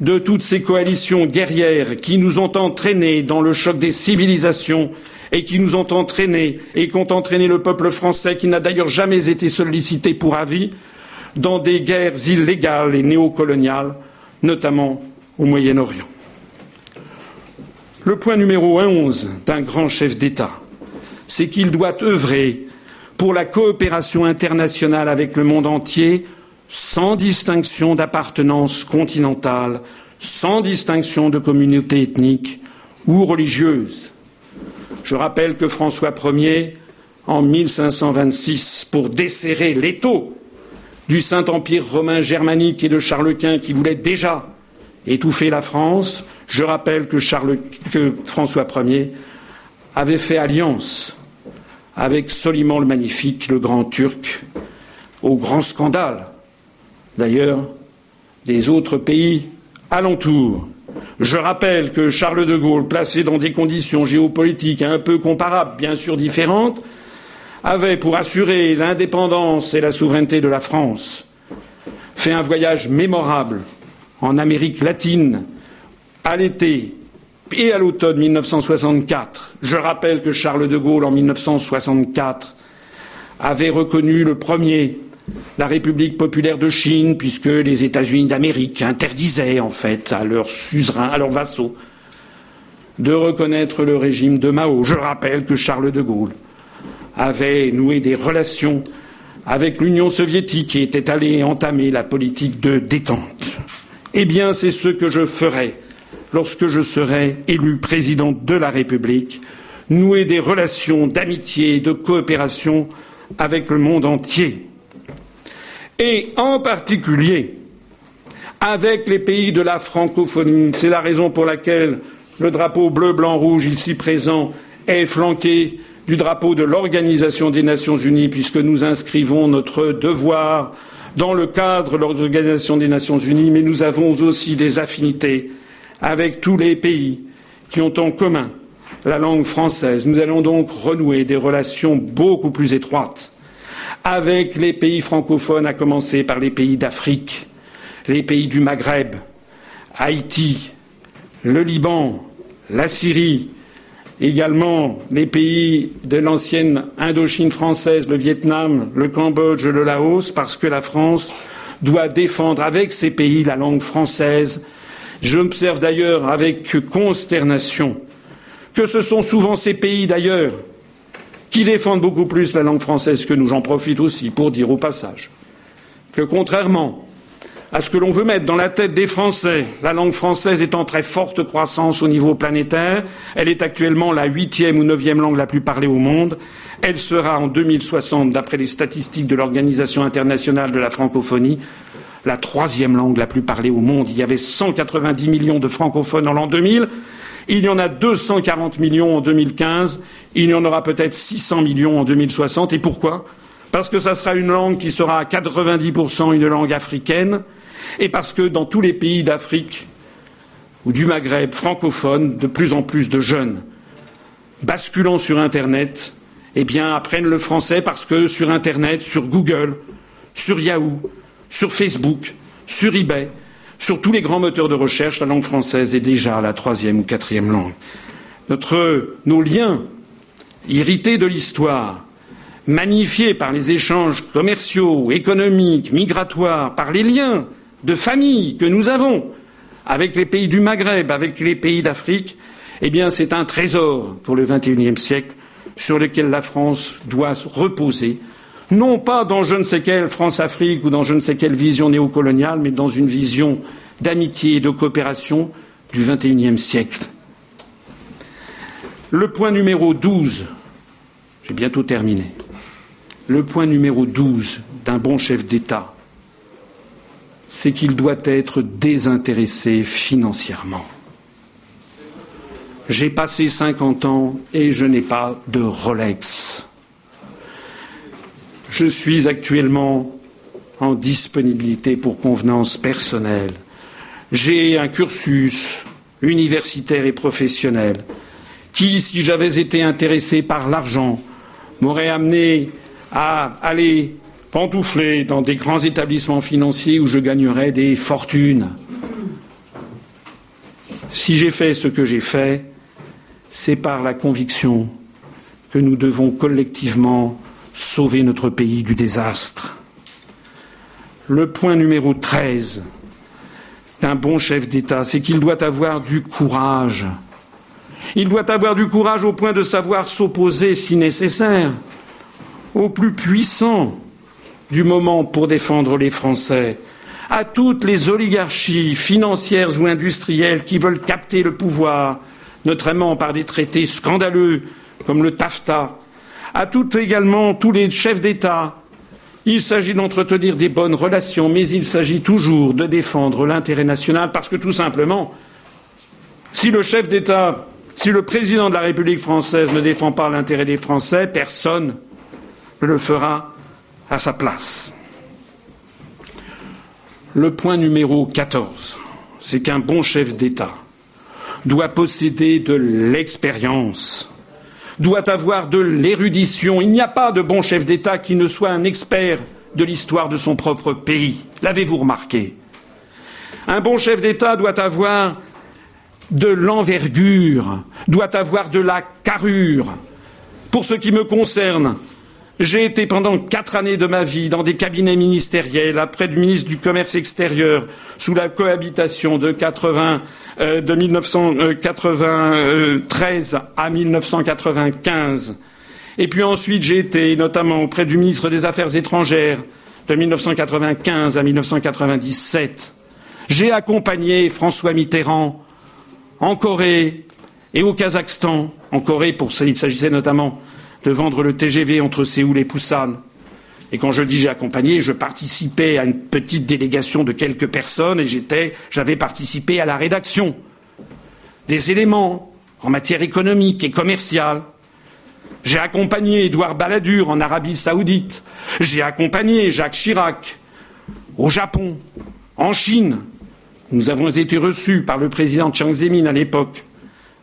de toutes ces coalitions guerrières qui nous ont entraînés dans le choc des civilisations et qui nous ont entraînés et qui ont entraîné le peuple français, qui n'a d'ailleurs jamais été sollicité pour avis, dans des guerres illégales et néocoloniales, notamment au Moyen-Orient. Le point numéro onze d'un grand chef d'État, c'est qu'il doit œuvrer pour la coopération internationale avec le monde entier sans distinction d'appartenance continentale, sans distinction de communauté ethnique ou religieuse. Je rappelle que François Ier, en 1526, pour desserrer l'étau du Saint-Empire romain germanique et de Charles Quint qui voulait déjà étouffer la France, je rappelle que, François Ier avait fait alliance avec Soliman le Magnifique, le grand Turc, au grand scandale, d'ailleurs, des autres pays alentours. Je rappelle que Charles de Gaulle, placé dans des conditions géopolitiques un peu comparables, bien sûr différentes, avait, pour assurer l'indépendance et la souveraineté de la France, fait un voyage mémorable en Amérique latine à l'été et à l'automne 1964. Je rappelle que Charles de Gaulle, en 1964, avait reconnu le premier la République populaire de Chine, puisque les États-Unis d'Amérique interdisaient en fait à leurs suzerains, à leurs vassaux, de reconnaître le régime de Mao. Je rappelle que Charles de Gaulle avait noué des relations avec l'Union soviétique et était allé entamer la politique de détente. Eh bien, c'est ce que je ferai lorsque je serai élu président de la République, nouer des relations d'amitié et de coopération avec le monde entier et en particulier avec les pays de la francophonie. C'est la raison pour laquelle le drapeau bleu, blanc, rouge ici présent est flanqué du drapeau de l'Organisation des Nations Unies, puisque nous inscrivons notre devoir dans le cadre de l'Organisation des Nations Unies, mais nous avons aussi des affinités avec tous les pays qui ont en commun la langue française. Nous allons donc renouer des relations beaucoup plus étroites avec les pays francophones, à commencer par les pays d'Afrique, les pays du Maghreb, Haïti, le Liban, la Syrie, également les pays de l'ancienne Indochine française, le Vietnam, le Cambodge, le Laos, parce que la France doit défendre avec ces pays la langue française. J'observe d'ailleurs avec consternation que ce sont souvent ces pays d'ailleurs qui défendent beaucoup plus la langue française que nous. J'en profite aussi pour dire au passage que contrairement à ce que l'on veut mettre dans la tête des Français, la langue française est en très forte croissance au niveau planétaire. Elle est actuellement la huitième ou neuvième langue la plus parlée au monde. Elle sera en 2060, d'après les statistiques de l'Organisation internationale de la francophonie, la troisième langue la plus parlée au monde. Il y avait 190 millions de francophones en l'an 2000. Il y en a 240 millions en 2015. Il y en aura peut-être 600 millions en 2060. Et pourquoi? Parce que ça sera une langue qui sera à 90% une langue africaine. Et parce que dans tous les pays d'Afrique ou du Maghreb francophone, de plus en plus de jeunes basculant sur Internet, eh apprennent le français parce que sur Internet, sur Google, sur Yahoo, sur Facebook, sur eBay, sur tous les grands moteurs de recherche, la langue française est déjà la troisième ou quatrième langue. Nos liens irrités de l'histoire, magnifiés par les échanges commerciaux, économiques, migratoires, par les liens de famille que nous avons avec les pays du Maghreb, avec les pays d'Afrique, eh bien, c'est un trésor pour le XXIe siècle sur lesquels la France doit reposer, non pas dans je ne sais quelle France-Afrique ou dans je ne sais quelle vision néocoloniale, mais dans une vision d'amitié et de coopération du XXIe siècle. Le point numéro 12, j'ai bientôt terminé, le point numéro 12 d'un bon chef d'État, c'est qu'il doit être désintéressé financièrement. J'ai passé 50 ans et je n'ai pas de Rolex. Je suis actuellement en disponibilité pour convenance personnelle. J'ai un cursus universitaire et professionnel qui, si j'avais été intéressé par l'argent, m'aurait amené à aller pantoufler dans des grands établissements financiers où je gagnerais des fortunes. Si j'ai fait ce que j'ai fait, c'est par la conviction que nous devons collectivement sauver notre pays du désastre. Le point numéro 13 d'un bon chef d'État, c'est qu'il doit avoir du courage. Il doit avoir du courage au point de savoir s'opposer, si nécessaire, au plus puissant du moment pour défendre les Français, à toutes les oligarchies financières ou industrielles qui veulent capter le pouvoir, notamment par des traités scandaleux comme le TAFTA, à toutes également tous les chefs d'État. Il s'agit d'entretenir des bonnes relations, mais il s'agit toujours de défendre l'intérêt national parce que tout simplement, si le chef d'État, si le président de la République française ne défend pas l'intérêt des Français, personne ne le fera à sa place. Le point numéro 14, c'est qu'un bon chef d'État doit posséder de l'expérience doit avoir de l'érudition. Il n'y a pas de bon chef d'État qui ne soit un expert de l'histoire de son propre pays. L'avez-vous remarqué? Un bon chef d'État doit avoir de l'envergure, doit avoir de la carrure. Pour ce qui me concerne, j'ai été pendant quatre années de ma vie dans des cabinets ministériels, après du ministre du Commerce extérieur, sous la cohabitation de 80, euh, de 1993 à 1995. Et puis ensuite, j'ai été notamment auprès du ministre des Affaires étrangères de 1995 à 1997. J'ai accompagné François Mitterrand en Corée et au Kazakhstan. En Corée, pour, il s'agissait notamment de vendre le TGV entre Séoul et Busan. Et quand je dis j'ai accompagné, je participais à une petite délégation de quelques personnes et j'avais participé à la rédaction des éléments en matière économique et commerciale. J'ai accompagné Édouard Balladur en Arabie Saoudite. J'ai accompagné Jacques Chirac au Japon, en Chine. Nous avons été reçus par le président Chiang Zemin à l'époque,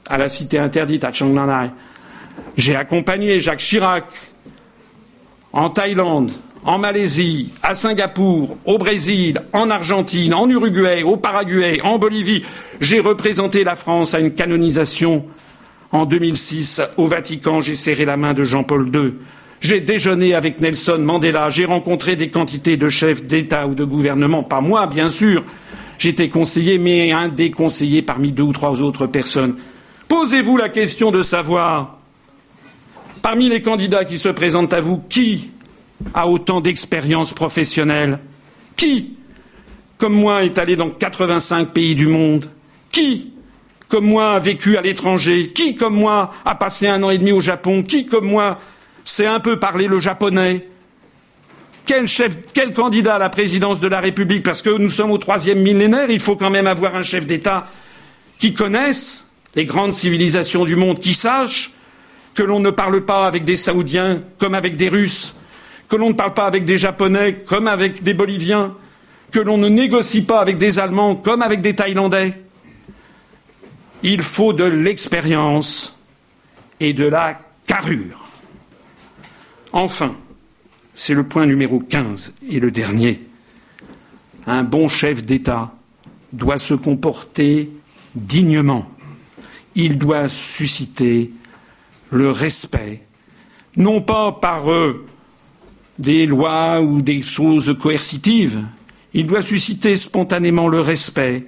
à la cité interdite à Chiang Mai. J'ai accompagné Jacques Chirac en Thaïlande, en Malaisie, à Singapour, au Brésil, en Argentine, en Uruguay, au Paraguay, en Bolivie. J'ai représenté la France à une canonisation en 2006 au Vatican. J'ai serré la main de Jean-Paul II. J'ai déjeuné avec Nelson Mandela. J'ai rencontré des quantités de chefs d'État ou de gouvernement. Pas moi, bien sûr. J'étais conseiller, mais un des conseillers parmi deux ou trois autres personnes. Posez-vous la question de savoir Parmi les candidats qui se présentent à vous, qui a autant d'expérience professionnelle? Qui, comme moi, est allé dans 85 pays du monde? Qui, comme moi, a vécu à l'étranger? Qui, comme moi, a passé un an et demi au Japon? Qui, comme moi, sait un peu parler le japonais? Quel, chef, quel candidat à la présidence de la République Parce que nous sommes au troisième millénaire, il faut quand même avoir un chef d'État qui connaisse les grandes civilisations du monde, qui sache que l'on ne parle pas avec des Saoudiens comme avec des Russes, que l'on ne parle pas avec des Japonais comme avec des Boliviens, que l'on ne négocie pas avec des Allemands comme avec des Thaïlandais. Il faut de l'expérience et de la carrure. Enfin, c'est le point numéro 15 et le dernier. Un bon chef d'État doit se comporter dignement. Il doit susciter le respect, non pas par euh, des lois ou des choses coercitives, il doit susciter spontanément le respect,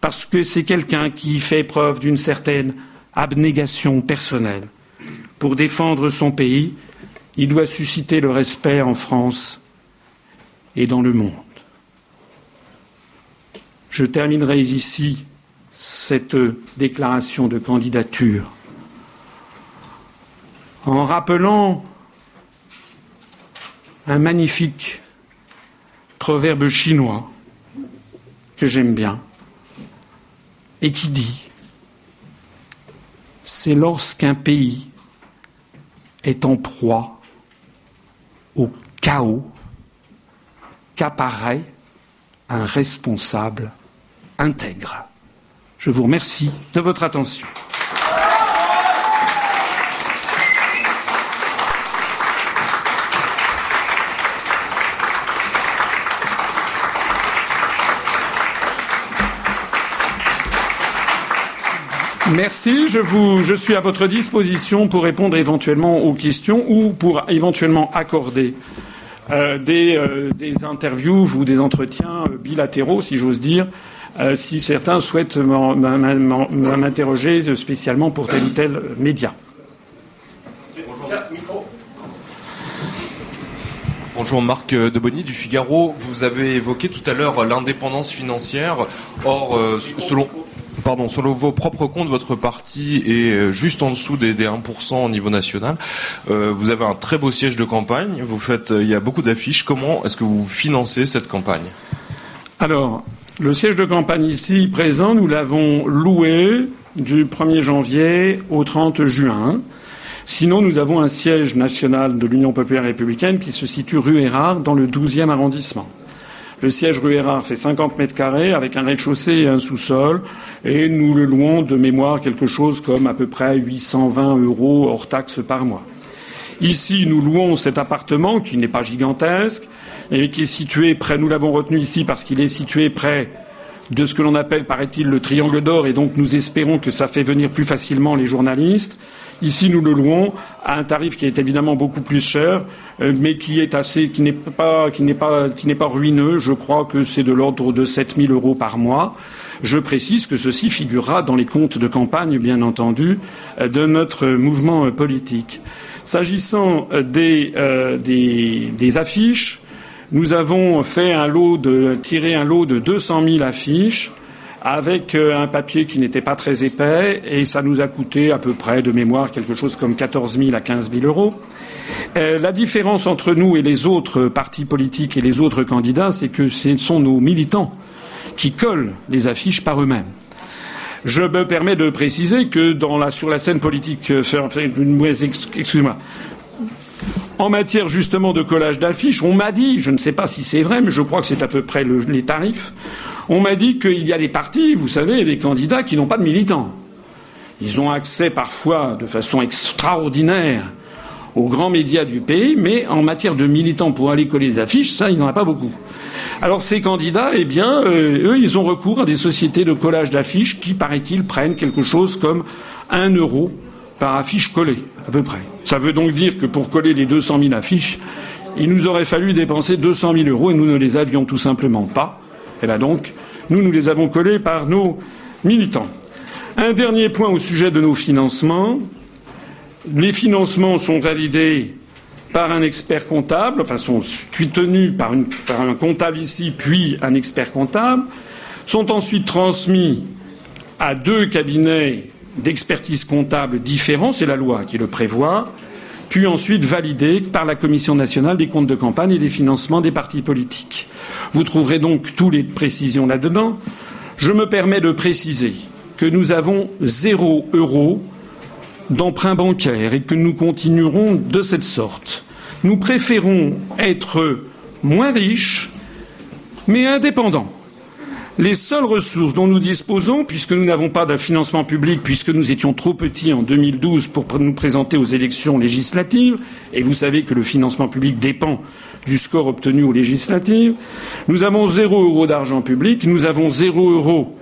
parce que c'est quelqu'un qui fait preuve d'une certaine abnégation personnelle pour défendre son pays, il doit susciter le respect en France et dans le monde. Je terminerai ici cette déclaration de candidature en rappelant un magnifique proverbe chinois que j'aime bien et qui dit c'est lorsqu'un pays est en proie au chaos qu'apparaît un responsable intègre. Je vous remercie de votre attention. Merci. Je, suis à votre disposition pour répondre éventuellement aux questions ou pour éventuellement accorder euh, des, euh, des, interviews ou des entretiens euh, bilatéraux, si j'ose dire, si certains souhaitent m'interroger spécialement pour tel ou tel média. Bonjour Marc Debonny du Figaro. Vous avez évoqué tout à l'heure l'indépendance financière. Or, selon, pardon, selon vos propres comptes, votre parti est euh, juste en dessous des, 1% au niveau national. Euh, vous avez un très beau siège de campagne. Vous faites, euh, il y a beaucoup d'affiches. Comment est-ce que vous financez cette campagne? Alors, le siège de campagne ici présent, nous l'avons loué du 1er janvier au 30 juin. Sinon, nous avons un siège national de l'Union populaire républicaine qui se situe rue Erard dans le 12e arrondissement. Le siège rue Erard fait 50 mètres carrés avec un rez-de-chaussée et un sous-sol et nous le louons de mémoire quelque chose comme à peu près 820 euros hors taxes par mois. Ici, nous louons cet appartement qui n'est pas gigantesque et qui est situé près, nous l'avons retenu ici parce qu'il est situé près de ce que l'on appelle, paraît-il, le triangle d'or et donc nous espérons que ça fait venir plus facilement les journalistes. Ici, nous le louons à un tarif qui est évidemment beaucoup plus cher, euh, mais qui est assez, qui n'est pas, qui ruineux. Je crois que c'est de l'ordre de 7000 euros par mois. Je précise que ceci figurera dans les comptes de campagne, bien entendu, euh, de notre mouvement politique. S'agissant euh, des, affiches, nous avons fait tiré un lot de 200 000 affiches avec euh, un papier qui n'était pas très épais, et ça nous a coûté à peu près, de mémoire, quelque chose comme 14 000 à 15 000 euros. Euh, la différence entre nous et les autres partis politiques et les autres candidats, c'est que ce sont nos militants qui collent les affiches par eux-mêmes. Je me permets de préciser que sur la scène politique, euh, excusez-moi, en matière justement de collage d'affiches, on m'a dit, je ne sais pas si c'est vrai, mais je crois que c'est à peu près le, les tarifs, on m'a dit qu'il y a des partis, vous savez, des candidats qui n'ont pas de militants. Ils ont accès parfois de façon extraordinaire aux grands médias du pays, mais en matière de militants pour aller coller des affiches, ça, il n'y en a pas beaucoup. Alors ces candidats, eh bien, euh, eux, ils ont recours à des sociétés de collage d'affiches qui, paraît-il, prennent quelque chose comme un euro par affiche collée, à peu près. Ça veut donc dire que pour coller les 200 000 affiches, il nous aurait fallu dépenser 200 000 euros et nous ne les avions tout simplement pas. Et là donc, nous, nous les avons collés par nos militants. Un dernier point au sujet de nos financements. Les financements sont validés par un expert comptable, enfin sont tenus par un comptable ici, puis un expert comptable, sont ensuite transmis à deux cabinets d'expertise comptable différents, c'est la loi qui le prévoit, puis ensuite validés par la Commission nationale des comptes de campagne et des financements des partis politiques. Vous trouverez donc toutes les précisions là-dedans. Je me permets de préciser que nous avons zéro euro d'emprunt bancaire et que nous continuerons de cette sorte. Nous préférons être moins riches, mais indépendants. Les seules ressources dont nous disposons, puisque nous n'avons pas de financement public, puisque nous étions trop petits en 2012 pour nous présenter aux élections législatives, et vous savez que le financement public dépend du score obtenu aux législatives. Nous avons zéro euro d'argent public, nous avons zéro euro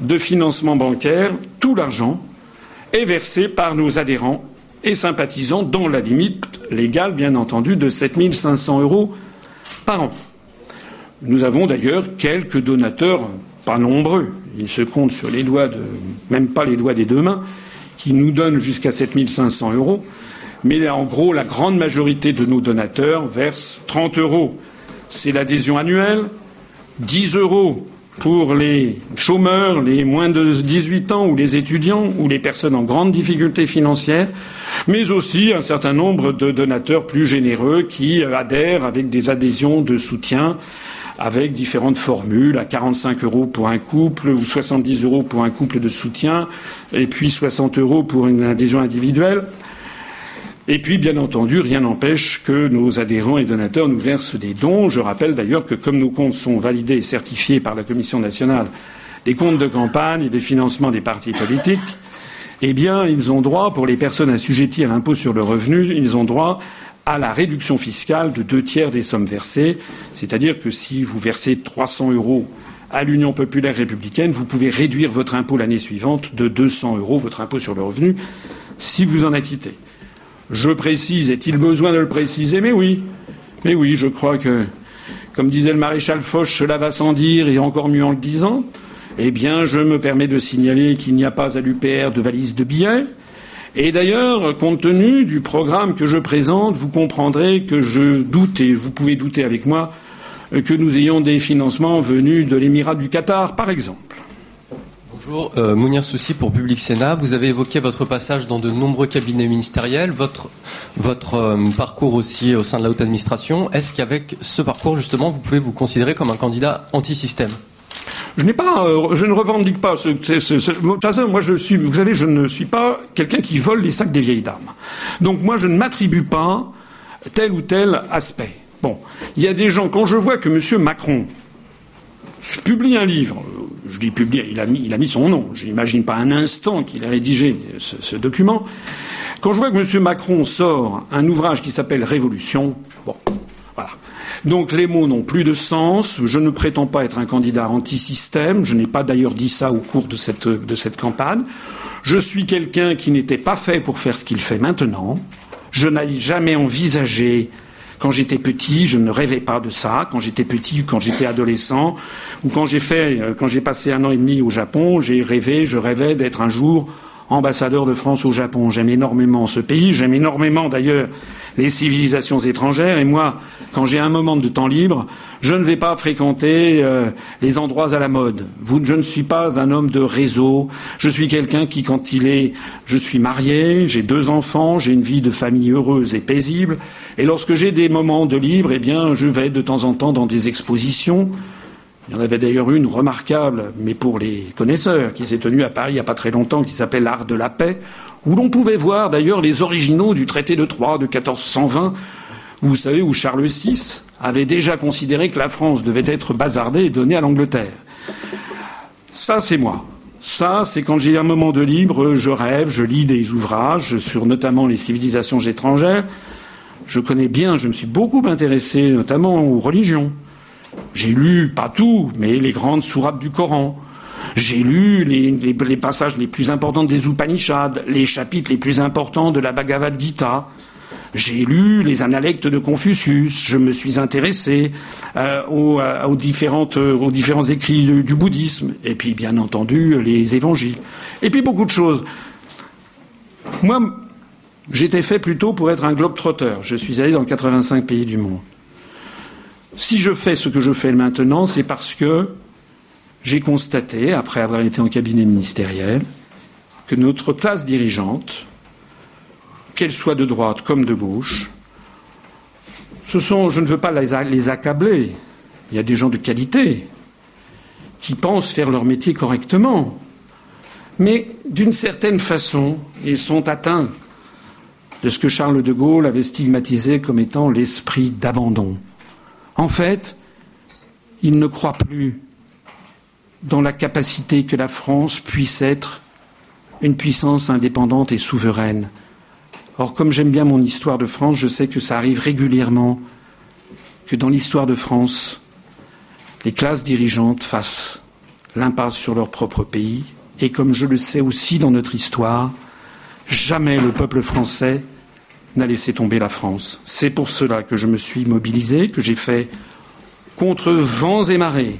de financement bancaire. Tout l'argent est versé par nos adhérents et sympathisants dans la limite légale, bien entendu, de 7 500 euros par an. Nous avons d'ailleurs quelques donateurs, pas nombreux, ils se comptent sur les doigts de, même pas les doigts des deux mains, qui nous donnent jusqu'à 7 500 euros. Mais en gros, la grande majorité de nos donateurs versent 30 euros. C'est l'adhésion annuelle, 10 euros pour les chômeurs, les moins de 18 ans ou les étudiants ou les personnes en grande difficulté financière, mais aussi un certain nombre de donateurs plus généreux qui adhèrent avec des adhésions de soutien avec différentes formules à 45 euros pour un couple ou 70 euros pour un couple de soutien et puis 60 euros pour une adhésion individuelle. Et puis, bien entendu, rien n'empêche que nos adhérents et donateurs nous versent des dons. Je rappelle d'ailleurs que comme nos comptes sont validés et certifiés par la Commission nationale des comptes de campagne et des financements des partis politiques, eh bien, ils ont droit, pour les personnes assujetties à l'impôt sur le revenu, ils ont droit à la réduction fiscale de deux tiers des sommes versées. C'est-à-dire que si vous versez 300 euros à l'Union populaire républicaine, vous pouvez réduire votre impôt l'année suivante de 200 euros, votre impôt sur le revenu, si vous en acquittez. Je précise, est-il besoin de le préciser? Mais oui. Mais oui, je crois que, comme disait le maréchal Foch, cela va sans dire et encore mieux en le disant. Eh bien, je me permets de signaler qu'il n'y a pas à l'UPR de valise de billets. Et d'ailleurs, compte tenu du programme que je présente, vous comprendrez que je doute, et vous pouvez douter avec moi, que nous ayons des financements venus de l'Émirat du Qatar, par exemple. Bonjour, euh, Mounir Souci pour Public Sénat. Vous avez évoqué votre passage dans de nombreux cabinets ministériels, votre, euh, parcours aussi au sein de la haute administration. Est-ce qu'avec ce parcours, justement, vous pouvez vous considérer comme un candidat anti-système? Euh, je ne revendique pas ce, de toute façon, moi je suis, vous savez, je ne suis pas quelqu'un qui vole les sacs des vieilles dames. Donc moi je ne m'attribue pas tel ou tel aspect. Bon, il y a des gens, quand je vois que M. Macron publie un livre je dis publié, il a mis, son nom. Je n'imagine pas un instant qu'il a rédigé ce, document. Quand je vois que M. Macron sort un ouvrage qui s'appelle Révolution, bon, voilà. Donc les mots n'ont plus de sens. Je ne prétends pas être un candidat anti-système. Je n'ai pas d'ailleurs dit ça au cours de cette, de cette campagne. Je suis quelqu'un qui n'était pas fait pour faire ce qu'il fait maintenant. Je n'ai jamais envisagé quand j'étais petit, je ne rêvais pas de ça. Quand j'étais petit, quand j'étais adolescent, ou quand j'ai fait, euh, quand j'ai passé un an et demi au Japon, j'ai rêvé, je rêvais d'être un jour ambassadeur de France au Japon. J'aime énormément ce pays, j'aime énormément d'ailleurs les civilisations étrangères. Et moi, quand j'ai un moment de temps libre, je ne vais pas fréquenter euh, les endroits à la mode. Je ne suis pas un homme de réseau. Je suis quelqu'un qui, quand il est, je suis marié, j'ai deux enfants, j'ai une vie de famille heureuse et paisible. Et lorsque j'ai des moments de libre, eh bien, je vais de temps en temps dans des expositions. Il y en avait d'ailleurs une remarquable, mais pour les connaisseurs, qui s'est tenue à Paris il n'y a pas très longtemps, qui s'appelle L'Art de la paix, où l'on pouvait voir d'ailleurs les originaux du traité de Troyes de 1420, vous savez, où Charles VI avait déjà considéré que la France devait être bazardée et donnée à l'Angleterre. Ça, c'est moi. Ça, c'est quand j'ai un moment de libre, je rêve, je lis des ouvrages sur notamment les civilisations étrangères. Je connais bien, je me suis beaucoup intéressé notamment aux religions. J'ai lu, pas tout, mais les grandes sourates du Coran. J'ai lu les, passages les plus importants des Upanishads, les chapitres les plus importants de la Bhagavad Gita. J'ai lu les analectes de Confucius. Je me suis intéressé euh, euh, aux, différents écrits du, bouddhisme. Et puis, bien entendu, les évangiles. Et puis, beaucoup de choses. Moi, j'étais fait plutôt pour être un globe-trotteur. Je suis allé dans 85 pays du monde. Si je fais ce que je fais maintenant, c'est parce que j'ai constaté, après avoir été en cabinet ministériel, que notre classe dirigeante, qu'elle soit de droite comme de gauche, ce sont, je ne veux pas les accabler, il y a des gens de qualité qui pensent faire leur métier correctement, mais d'une certaine façon, ils sont atteints de ce que Charles de Gaulle avait stigmatisé comme étant l'esprit d'abandon. En fait, ils ne croient plus dans la capacité que la France puisse être une puissance indépendante et souveraine. Or, comme j'aime bien mon histoire de France, je sais que ça arrive régulièrement que dans l'histoire de France, les classes dirigeantes fassent l'impasse sur leur propre pays, et comme je le sais aussi dans notre histoire, jamais le peuple français n'a laissé tomber la France. C'est pour cela que je me suis mobilisé, que j'ai fait contre vents et marées,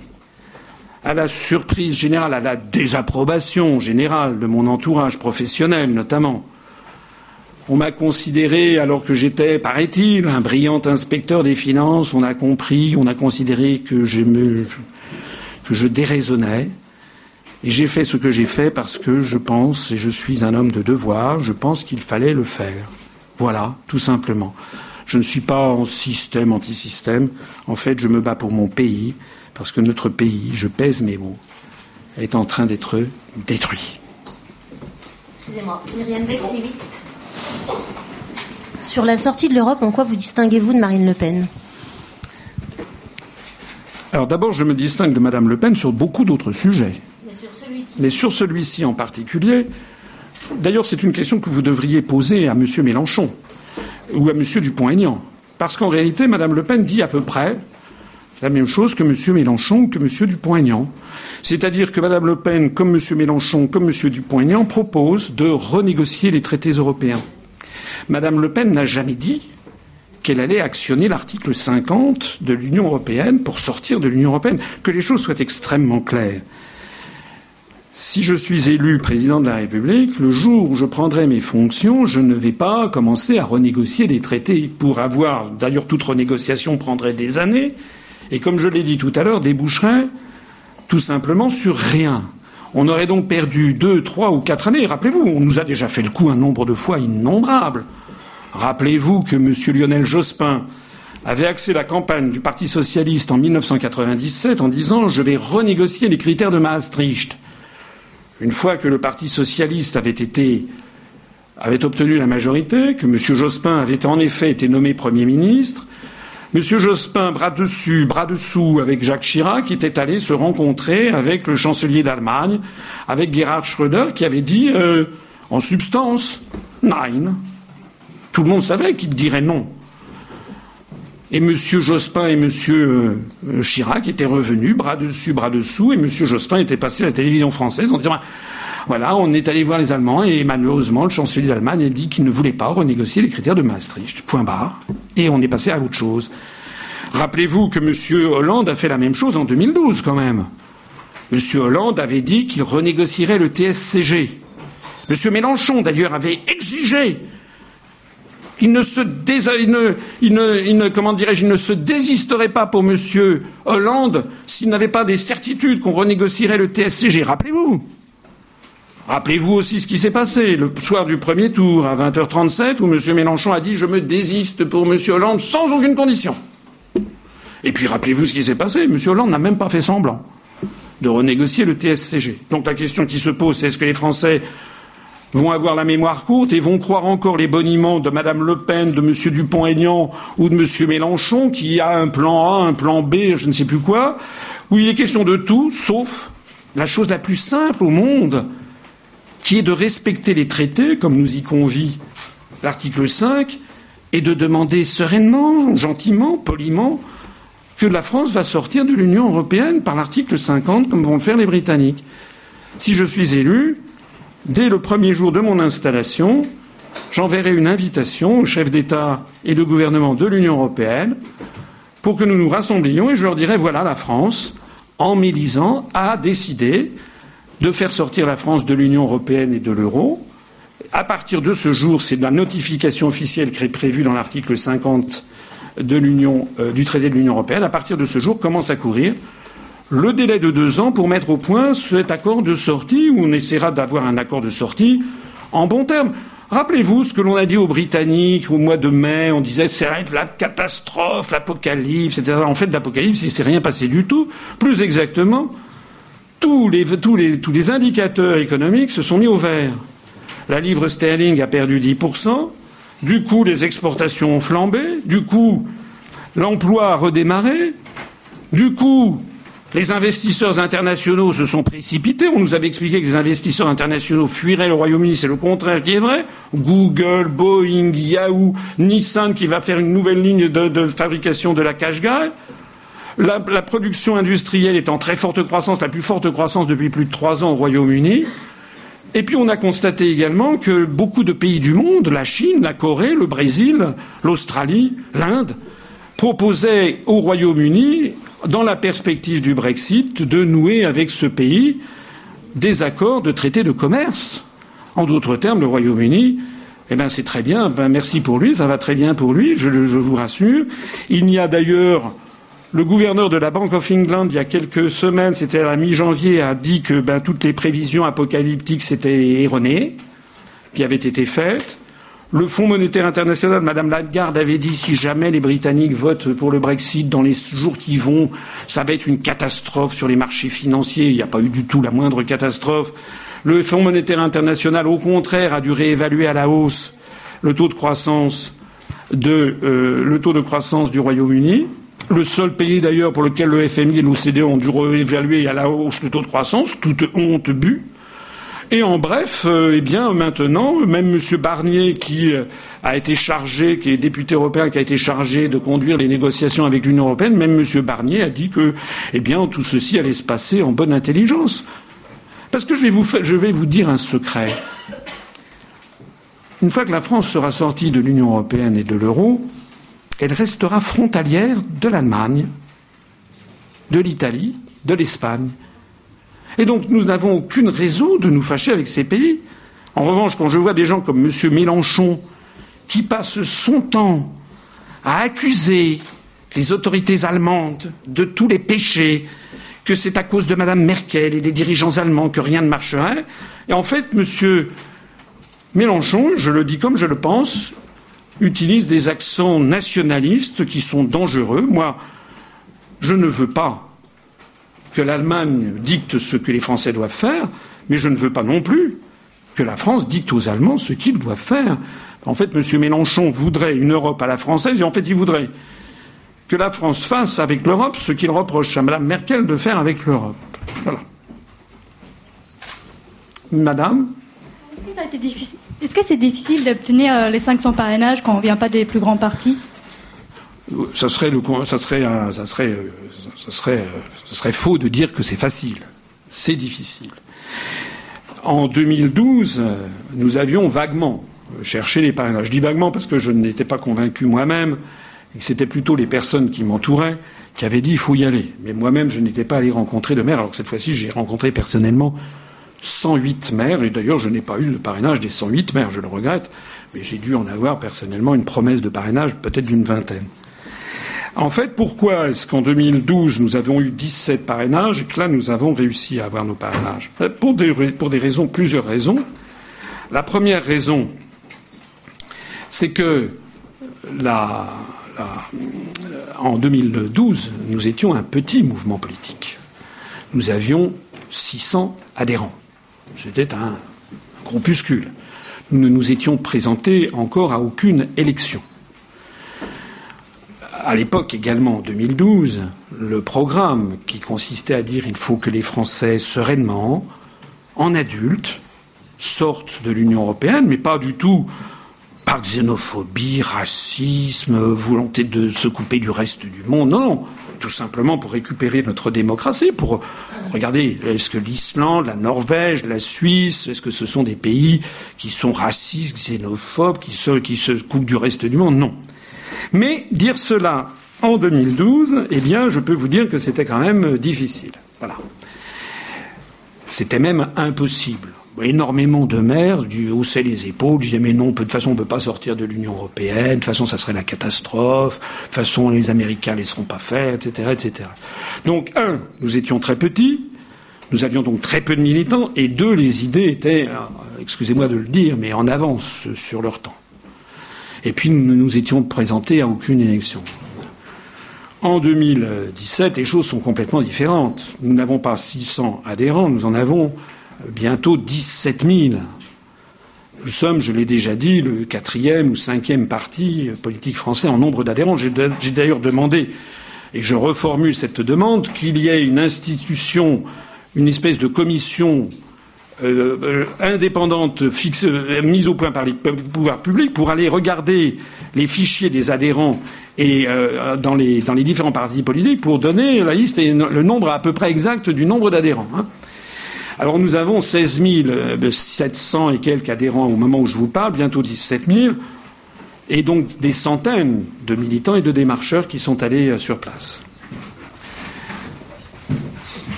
à la surprise générale, à la désapprobation générale de mon entourage professionnel notamment, On m'a considéré, alors que j'étais, paraît-il, un brillant inspecteur des finances, on a compris, on a considéré que je, déraisonnais. Et j'ai fait ce que j'ai fait parce que je pense, et je suis un homme de devoir, je pense qu'il fallait le faire. Voilà, tout simplement. Je ne suis pas en système, anti-système. En fait, je me bats pour mon pays, parce que notre pays, je pèse mes mots, est en train d'être détruit. Excusez-moi, Myriam Bex, sur la sortie de l'Europe, en quoi vous distinguez-vous de Marine Le Pen? Alors d'abord, je me distingue de Madame Le Pen sur beaucoup d'autres sujets. Mais sur celui-ci Mais sur celui-ci en particulier, d'ailleurs c'est une question que vous devriez poser à M. Mélenchon ou à M. Dupont-Aignan. Parce qu'en réalité, Madame Le Pen dit à peu près la même chose que M. Mélenchon que M. Dupont-Aignan. C'est-à-dire que Mme Le Pen, comme M. Mélenchon, comme M. Dupont-Aignan, propose de renégocier les traités européens. Mme Le Pen n'a jamais dit qu'elle allait actionner l'article 50 de l'Union européenne pour sortir de l'Union européenne. Que les choses soient extrêmement claires. Si je suis élu président de la République, le jour où je prendrai mes fonctions, je ne vais pas commencer à renégocier des traités pour avoir, d'ailleurs toute renégociation prendrait des années, et comme je l'ai dit tout à l'heure, déboucherait tout simplement sur rien. On aurait donc perdu deux, trois ou quatre années. Rappelez-vous, on nous a déjà fait le coup un nombre de fois innombrable. Rappelez-vous que M. Lionel Jospin avait axé la campagne du Parti socialiste en 1997 en disant je vais renégocier les critères de Maastricht. Une fois que le Parti socialiste avait avait obtenu la majorité, que M. Jospin avait en effet été nommé Premier ministre, Monsieur Jospin, bras dessus, bras dessous avec Jacques Chirac, était allé se rencontrer avec le chancelier d'Allemagne, avec Gerhard Schröder, qui avait dit, euh, en substance, nein. Tout le monde savait qu'il dirait non. Et Monsieur Jospin et Monsieur euh, Chirac étaient revenus, bras dessus, bras dessous, et Monsieur Jospin était passé à la télévision française en disant voilà, on est allé voir les Allemands et malheureusement, le chancelier d'Allemagne a dit qu'il ne voulait pas renégocier les critères de Maastricht. Point barre. Et on est passé à autre chose. Rappelez-vous que M. Hollande a fait la même chose en 2012 quand même. M. Hollande avait dit qu'il renégocierait le TSCG. M. Mélenchon, d'ailleurs, avait exigé. Il ne se, comment il ne se désisterait pas pour M. Hollande s'il n'avait pas des certitudes qu'on renégocierait le TSCG. Rappelez-vous. Rappelez-vous aussi ce qui s'est passé le soir du premier tour à 20h37 où M. Mélenchon a dit je me désiste pour M. Hollande sans aucune condition. Et puis rappelez-vous ce qui s'est passé. M. Hollande n'a même pas fait semblant de renégocier le TSCG. Donc la question qui se pose, c'est est-ce que les Français vont avoir la mémoire courte et vont croire encore les boniments de Mme Le Pen, de M. Dupont-Aignan ou de M. Mélenchon qui a un plan A, un plan B, je ne sais plus quoi, où il est question de tout, sauf la chose la plus simple au monde, qui est de respecter les traités, comme nous y convie l'article 5, et de demander sereinement, gentiment, poliment, que la France va sortir de l'Union européenne par l'article 50, comme vont le faire les Britanniques. Si je suis élu, dès le premier jour de mon installation, j'enverrai une invitation aux chefs d'État et de gouvernement de l'Union européenne pour que nous nous rassemblions et je leur dirai voilà, la France, en m'élisant, a décidé de faire sortir la France de l'Union européenne et de l'euro. À partir de ce jour, c'est la notification officielle qui est prévue dans l'article 50 de l'Union, euh, du traité de l'Union européenne. À partir de ce jour, commence à courir le délai de deux ans pour mettre au point cet accord de sortie, où on essaiera d'avoir un accord de sortie en bon terme. Rappelez-vous ce que l'on a dit aux Britanniques au mois de mai. On disait c'est la catastrophe, l'apocalypse, etc. En fait, l'apocalypse, il s'est rien passé du tout. Plus exactement, tous les, tous, les, tous les indicateurs économiques se sont mis au vert. La livre sterling a perdu 10%, du coup les exportations ont flambé, du coup l'emploi a redémarré, du coup les investisseurs internationaux se sont précipités. On nous avait expliqué que les investisseurs internationaux fuiraient le Royaume-Uni. C'est le contraire qui est vrai. Google, Boeing, Yahoo, Nissan qui va faire une nouvelle ligne de, fabrication de la cache-gare. La, production industrielle est en très forte croissance, la plus forte croissance depuis plus de trois ans au Royaume-Uni. Et puis on a constaté également que beaucoup de pays du monde, la Chine, la Corée, le Brésil, l'Australie, l'Inde, proposaient au Royaume-Uni, dans la perspective du Brexit, de nouer avec ce pays des accords de traité de commerce. En d'autres termes, le Royaume-Uni Eh bien, c'est très bien. Ben, merci pour lui. Ça va très bien pour lui. Je, je vous rassure. Il y a d'ailleurs le gouverneur de la Bank of England, il y a quelques semaines, c'était à la mi-janvier, a dit que ben, toutes les prévisions apocalyptiques s'étaient erronées, qui avaient été faites. Le Fonds monétaire international, Madame Lagarde avait dit si jamais les Britanniques votent pour le Brexit dans les jours qui vont, ça va être une catastrophe sur les marchés financiers. Il n'y a pas eu du tout la moindre catastrophe. Le Fonds monétaire international, au contraire, a dû réévaluer à la hausse le taux de croissance euh, le taux de croissance du Royaume-Uni. Le seul pays d'ailleurs pour lequel le FMI et l'OCDE ont dû réévaluer à la hausse le taux de croissance, toute honte but. Et en bref, euh, eh bien maintenant, même M. Barnier, qui euh, a été chargé, qui est député européen, qui a été chargé de conduire les négociations avec l'Union européenne, même M. Barnier a dit que, eh tout ceci allait se passer en bonne intelligence. Parce que je vais vous dire un secret. Une fois que la France sera sortie de l'Union européenne et de l'euro, elle restera frontalière de l'Allemagne, de l'Italie, de l'Espagne. Et donc nous n'avons aucune raison de nous fâcher avec ces pays. En revanche, quand je vois des gens comme M. Mélenchon qui passent son temps à accuser les autorités allemandes de tous les péchés, que c'est à cause de Mme Merkel et des dirigeants allemands que rien ne marcherait, et en fait, M. Mélenchon, je le dis comme je le pense, utilise des accents nationalistes qui sont dangereux. Moi, je ne veux pas que l'Allemagne dicte ce que les Français doivent faire, mais je ne veux pas non plus que la France dicte aux Allemands ce qu'ils doivent faire. En fait, M. Mélenchon voudrait une Europe à la française, et en fait, il voudrait que la France fasse avec l'Europe ce qu'il reproche à Mme Merkel de faire avec l'Europe. Voilà. Madame? Est-ce que ça a été difficile? Est-ce que c'est difficile d'obtenir euh, les 500 parrainages quand on ne vient pas des plus grands partis? Ça serait, ça, serait, ça, serait, ça, serait, ça serait faux de dire que c'est facile. C'est difficile. En 2012, nous avions vaguement cherché les parrainages. Je dis vaguement parce que je n'étais pas convaincu moi-même et que c'était plutôt les personnes qui m'entouraient qui avaient dit il faut y aller. Mais moi-même, je n'étais pas allé rencontrer de maire, alors que cette fois-ci, j'ai rencontré personnellement 108 maires, et d'ailleurs je n'ai pas eu de parrainage des 108 maires, je le regrette, mais j'ai dû en avoir personnellement une promesse de parrainage peut-être d'une vingtaine. En fait, pourquoi est-ce qu'en 2012 nous avons eu 17 parrainages et que là nous avons réussi à avoir nos parrainages? Pour des, pour des raisons, plusieurs raisons. La première raison, c'est que la, en 2012, nous étions un petit mouvement politique. Nous avions 600 adhérents. C'était un groupuscule. Nous ne nous étions présentés encore à aucune élection. À l'époque également, en 2012, le programme qui consistait à dire il faut que les Français sereinement, en adultes, sortent de l'Union européenne, mais pas du tout par xénophobie, racisme, volonté de se couper du reste du monde. Non, tout simplement pour récupérer notre démocratie, pour regarder, est-ce que l'Islande, la Norvège, la Suisse, est-ce que ce sont des pays qui sont racistes, xénophobes, qui se, qui se coupent du reste du monde? Non. Mais dire cela en 2012, eh bien, je peux vous dire que c'était quand même difficile. Voilà. C'était même impossible énormément de maires du haussaient les épaules, disaient mais non, de toute façon on ne peut pas sortir de l'Union européenne, de toute façon ça serait la catastrophe, de toute façon les Américains ne laisseront pas faire, etc., etc. Donc un, nous étions très petits, nous avions donc très peu de militants, et deux, les idées étaient, euh, excusez-moi de le dire, mais en avance sur leur temps. Et puis nous ne nous étions présentés à aucune élection. En 2017, les choses sont complètement différentes. Nous n'avons pas 600 adhérents, nous en avons bientôt 17 000. Nous sommes, je l'ai déjà dit, le quatrième ou cinquième parti politique français en nombre d'adhérents. J'ai d'ailleurs demandé, et je reformule cette demande, qu'il y ait une institution, une espèce de commission euh, indépendante fixe, mise au point par les pouvoirs publics pour aller regarder les fichiers des adhérents et euh, dans, les, dans, les, différents partis politiques pour donner la liste et le nombre à peu près exact du nombre d'adhérents. Hein. Alors nous avons 16 700 et quelques adhérents au moment où je vous parle, bientôt 17 000, et donc des centaines de militants et de démarcheurs qui sont allés euh, sur place.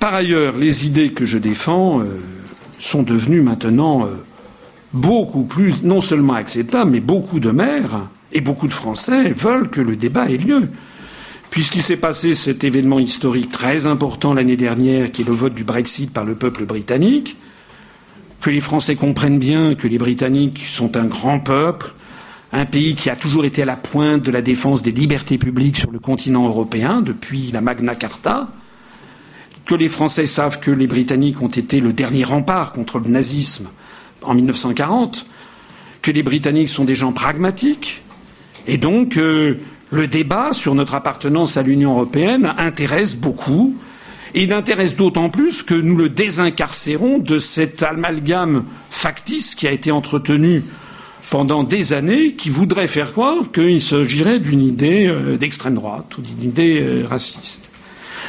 Par ailleurs, les idées que je défends euh, sont devenues maintenant euh, beaucoup plus, non seulement acceptable, mais beaucoup de maires et beaucoup de Français veulent que le débat ait lieu. Puisqu'il s'est passé cet événement historique très important l'année dernière, qui est le vote du Brexit par le peuple britannique, que les Français comprennent bien que les Britanniques sont un grand peuple, un pays qui a toujours été à la pointe de la défense des libertés publiques sur le continent européen depuis la Magna Carta, que les Français savent que les Britanniques ont été le dernier rempart contre le nazisme en 1940, que les Britanniques sont des gens pragmatiques, et donc euh, le débat sur notre appartenance à l'Union européenne intéresse beaucoup, et il intéresse d'autant plus que nous le désincarcérons de cet amalgame factice qui a été entretenu pendant des années, qui voudrait faire croire qu'il s'agirait d'une idée euh, d'extrême droite ou d'une idée euh, raciste.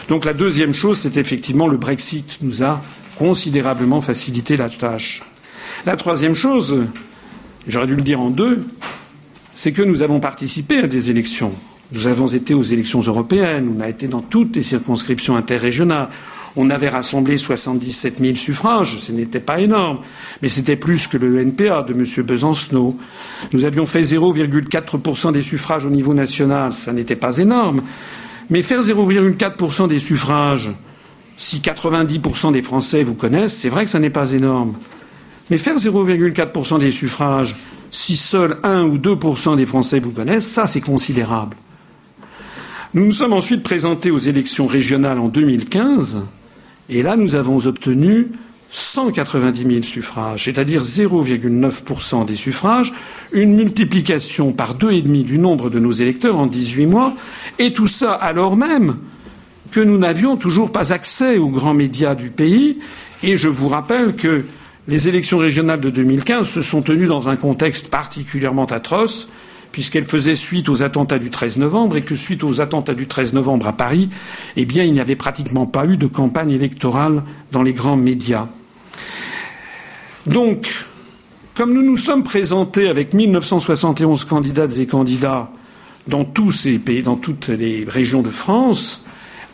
Donc la deuxième chose, c'est effectivement le Brexit nous a considérablement facilité la tâche. La troisième chose, j'aurais dû le dire en deux, c'est que nous avons participé à des élections. Nous avons été aux élections européennes, on a été dans toutes les circonscriptions interrégionales. On avait rassemblé 77 000 suffrages, ce n'était pas énorme, mais c'était plus que le NPA de M. Besancenot. Nous avions fait 0,4% des suffrages au niveau national, ça n'était pas énorme, mais faire 0,4% des suffrages, si 90% des Français vous connaissent, c'est vrai que ça n'est pas énorme. Mais faire 0,4% des suffrages, si seuls 1 ou 2% des Français vous connaissent, ça c'est considérable. Nous nous sommes ensuite présentés aux élections régionales en 2015, et là nous avons obtenu 190 000 suffrages, c'est-à-dire 0,9% des suffrages, une multiplication par deux et demi du nombre de nos électeurs en 18 mois, et tout ça alors même que nous n'avions toujours pas accès aux grands médias du pays. Et je vous rappelle que les élections régionales de 2015 se sont tenues dans un contexte particulièrement atroce, puisqu'elles faisaient suite aux attentats du 13 novembre et que suite aux attentats du 13 novembre à Paris, eh bien, il n'y avait pratiquement pas eu de campagne électorale dans les grands médias. Donc, comme nous nous sommes présentés avec 1971 candidates et candidats dans tous ces pays, dans toutes les régions de France,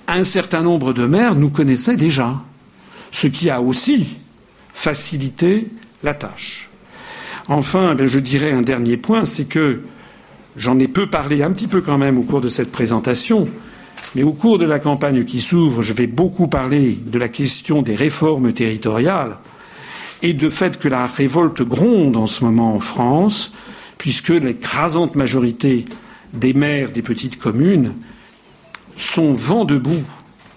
un certain nombre de maires nous connaissaient déjà, ce qui a aussi facilité la tâche. Enfin, eh je dirais un dernier point, c'est que j'en ai peu parlé un petit peu quand même au cours de cette présentation, mais au cours de la campagne qui s'ouvre, je vais beaucoup parler de la question des réformes territoriales et de fait que la révolte gronde en ce moment en France, puisque l'écrasante majorité des maires des petites communes sont vent debout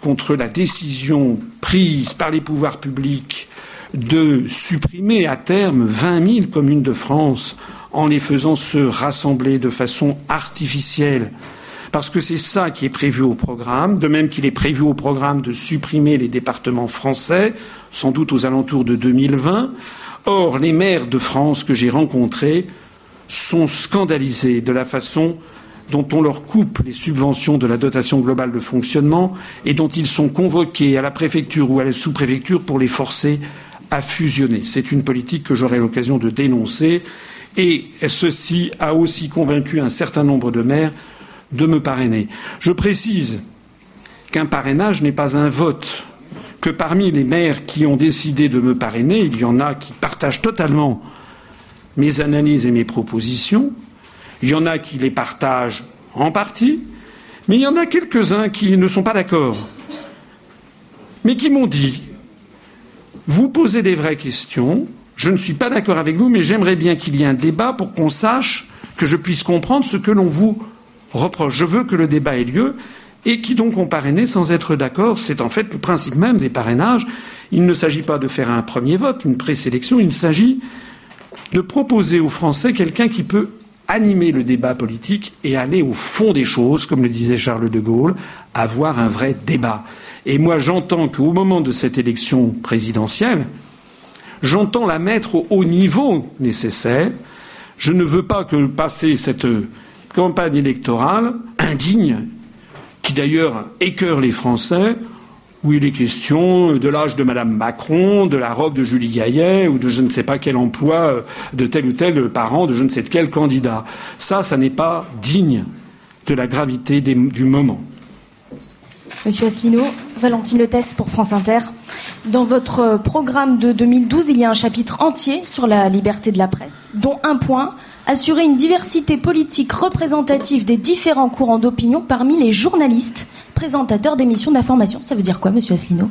contre la décision prise par les pouvoirs publics de supprimer à terme 20 000 communes de France en les faisant se rassembler de façon artificielle parce que c'est ça qui est prévu au programme, de même qu'il est prévu au programme de supprimer les départements français, sans doute aux alentours de 2020. Or, les maires de France que j'ai rencontrés sont scandalisés de la façon dont on leur coupe les subventions de la dotation globale de fonctionnement et dont ils sont convoqués à la préfecture ou à la sous-préfecture pour les forcer à fusionner. C'est une politique que j'aurai l'occasion de dénoncer et ceci a aussi convaincu un certain nombre de maires de me parrainer. Je précise qu'un parrainage n'est pas un vote, que parmi les maires qui ont décidé de me parrainer, il y en a qui partagent totalement mes analyses et mes propositions, il y en a qui les partagent en partie, mais il y en a quelques-uns qui ne sont pas d'accord, mais qui m'ont dit Vous posez des vraies questions, je ne suis pas d'accord avec vous, mais j'aimerais bien qu'il y ait un débat pour qu'on sache, que je puisse comprendre ce que l'on vous reproche. Je veux que le débat ait lieu et qui donc ont parrainé sans être d'accord. C'est en fait le principe même des parrainages. Il ne s'agit pas de faire un premier vote, une présélection, il s'agit de proposer aux Français quelqu'un qui peut animer le débat politique et aller au fond des choses, comme le disait Charles de Gaulle, avoir un vrai débat. Et moi, j'entends qu'au moment de cette élection présidentielle, j'entends la mettre au haut niveau nécessaire. Je ne veux pas que passer cette campagne électorale indigne, qui d'ailleurs écœure les Français, où il est question de l'âge de Madame Macron, de la robe de Julie Gaillet, ou de je ne sais pas quel emploi de tel ou tel parent, de je ne sais quel candidat. Ça, ça n'est pas digne de la gravité du moment. Monsieur Asselineau, Valentine Letes pour France Inter. Dans votre programme de 2012, il y a un chapitre entier sur la liberté de la presse, dont un point assurer une diversité politique représentative des différents courants d'opinion parmi les journalistes présentateurs d'émissions d'information. Ça veut dire quoi, monsieur Asselineau?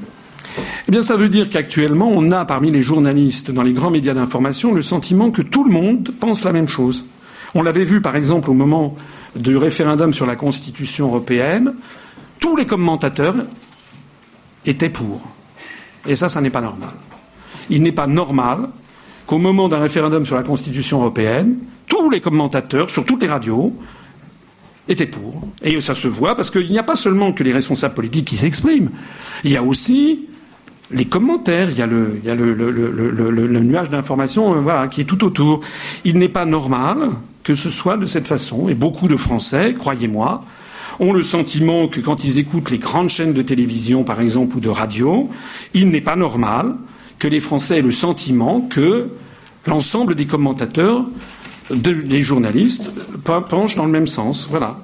Eh bien, ça veut dire qu'actuellement, on a parmi les journalistes dans les grands médias d'information le sentiment que tout le monde pense la même chose. On l'avait vu, par exemple, au moment du référendum sur la Constitution européenne, tous les commentateurs étaient pour. Et ça, ça n'est pas normal. Il n'est pas normal qu'au moment d'un référendum sur la Constitution européenne, tous les commentateurs, sur toutes les radios, étaient pour. Et ça se voit parce qu'il n'y a pas seulement que les responsables politiques qui s'expriment, il y a aussi les commentaires, il y a le, nuage d'informations euh, qui est tout autour. Il n'est pas normal que ce soit de cette façon. Et beaucoup de Français, croyez-moi, ont le sentiment que quand ils écoutent les grandes chaînes de télévision, par exemple, ou de radio, il n'est pas normal que les Français aient le sentiment que l'ensemble des commentateurs, des journalistes, penchent dans le même sens. Voilà.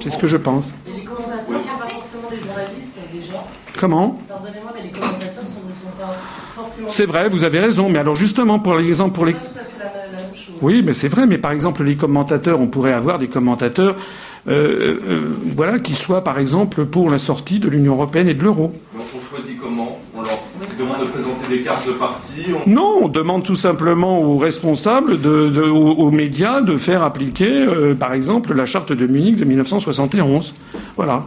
C'est ce que je pense. Et les commentateurs sont pas forcément des journalistes, déjà. Comment? Pardonnez-moi, mais les commentateurs ne sont pas forcément. C'est vrai, vous avez raison. Mais alors, justement, pour l'exemple, pour les. Oui, mais c'est vrai. Mais par exemple, les commentateurs, on pourrait avoir des commentateurs euh, euh, voilà, qui soient par exemple pour la sortie de l'Union européenne et de l'euro. Donc on choisit comment? On leur demande de présenter des cartes de parti Non, on demande tout simplement aux responsables, de, aux, médias, de faire appliquer, euh, par exemple, la charte de Munich de 1971. Voilà.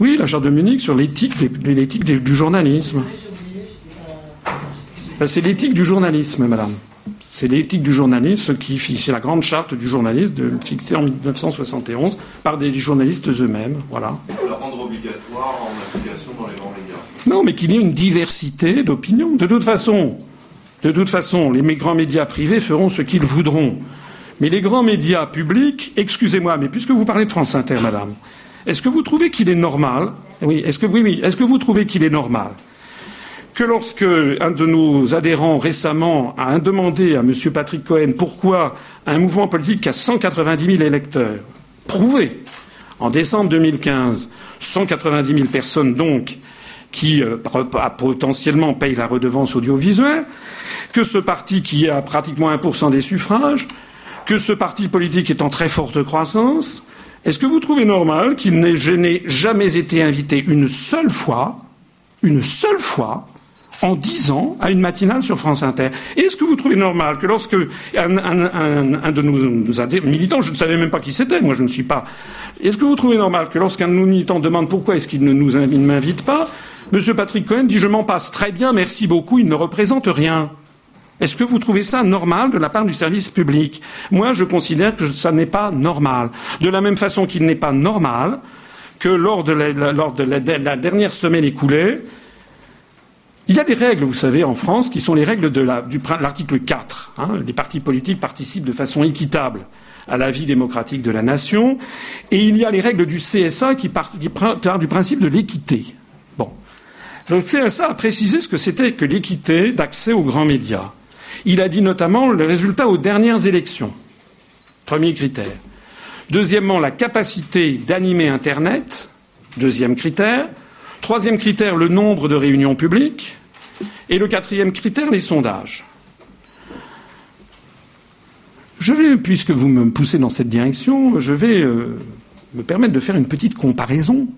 Oui, la charte de Munich sur l'éthique, l'éthique du journalisme. Ben, c'est l'éthique du journalisme, madame. C'est l'éthique du journalisme qui fixe la grande charte du journalisme fixée en 1971 par des journalistes eux-mêmes. Voilà. La rendre obligatoire en application dans les grands médias. Non, mais qu'il y ait une diversité d'opinions. De toute façon, de toute façon, les grands médias privés feront ce qu'ils voudront. Mais les grands médias publics, excusez-moi, mais puisque vous parlez de France Inter, madame, est-ce que vous trouvez qu'il est normal? Oui, est-ce que oui, oui, est-ce que vous trouvez qu'il est normal? Que lorsque un de nos adhérents récemment a demandé à M. Patrick Cohen pourquoi un mouvement politique qui a 190 000 électeurs, prouvé en décembre 2015, 190 000 personnes donc qui euh, potentiellement payent la redevance audiovisuelle, que ce parti qui a pratiquement 1% des suffrages, que ce parti politique est en très forte croissance, est-ce que vous trouvez normal qu'il n'ait jamais été invité une seule fois, une seule fois, en dix ans à une matinale sur France Inter. Est-ce que vous trouvez normal que lorsque un, de nos, militants, je ne savais même pas qui c'était, moi je ne suis pas. Est-ce que vous trouvez normal que lorsqu'un de nos militants demande pourquoi est-ce qu'il ne nous m'invite pas, M. Patrick Cohen dit je m'en passe très bien, merci beaucoup, il ne représente rien. Est-ce que vous trouvez ça normal de la part du service public? Moi, je considère que ça n'est pas normal. De la même façon qu'il n'est pas normal que lors de la dernière semaine écoulée, il y a des règles, vous savez, en France, qui sont les règles de l'article 4. Hein. Les partis politiques participent de façon équitable à la vie démocratique de la nation. Et il y a les règles du CSA qui partent du principe de l'équité. Bon. Le CSA a précisé ce que c'était que l'équité d'accès aux grands médias. Il a dit notamment le résultat aux dernières élections. Premier critère. Deuxièmement, la capacité d'animer Internet. Deuxième critère. Troisième critère, le nombre de réunions publiques. Et le quatrième critère, les sondages. Je vais, puisque vous me poussez dans cette direction, je vais euh, me permettre de faire une petite comparaison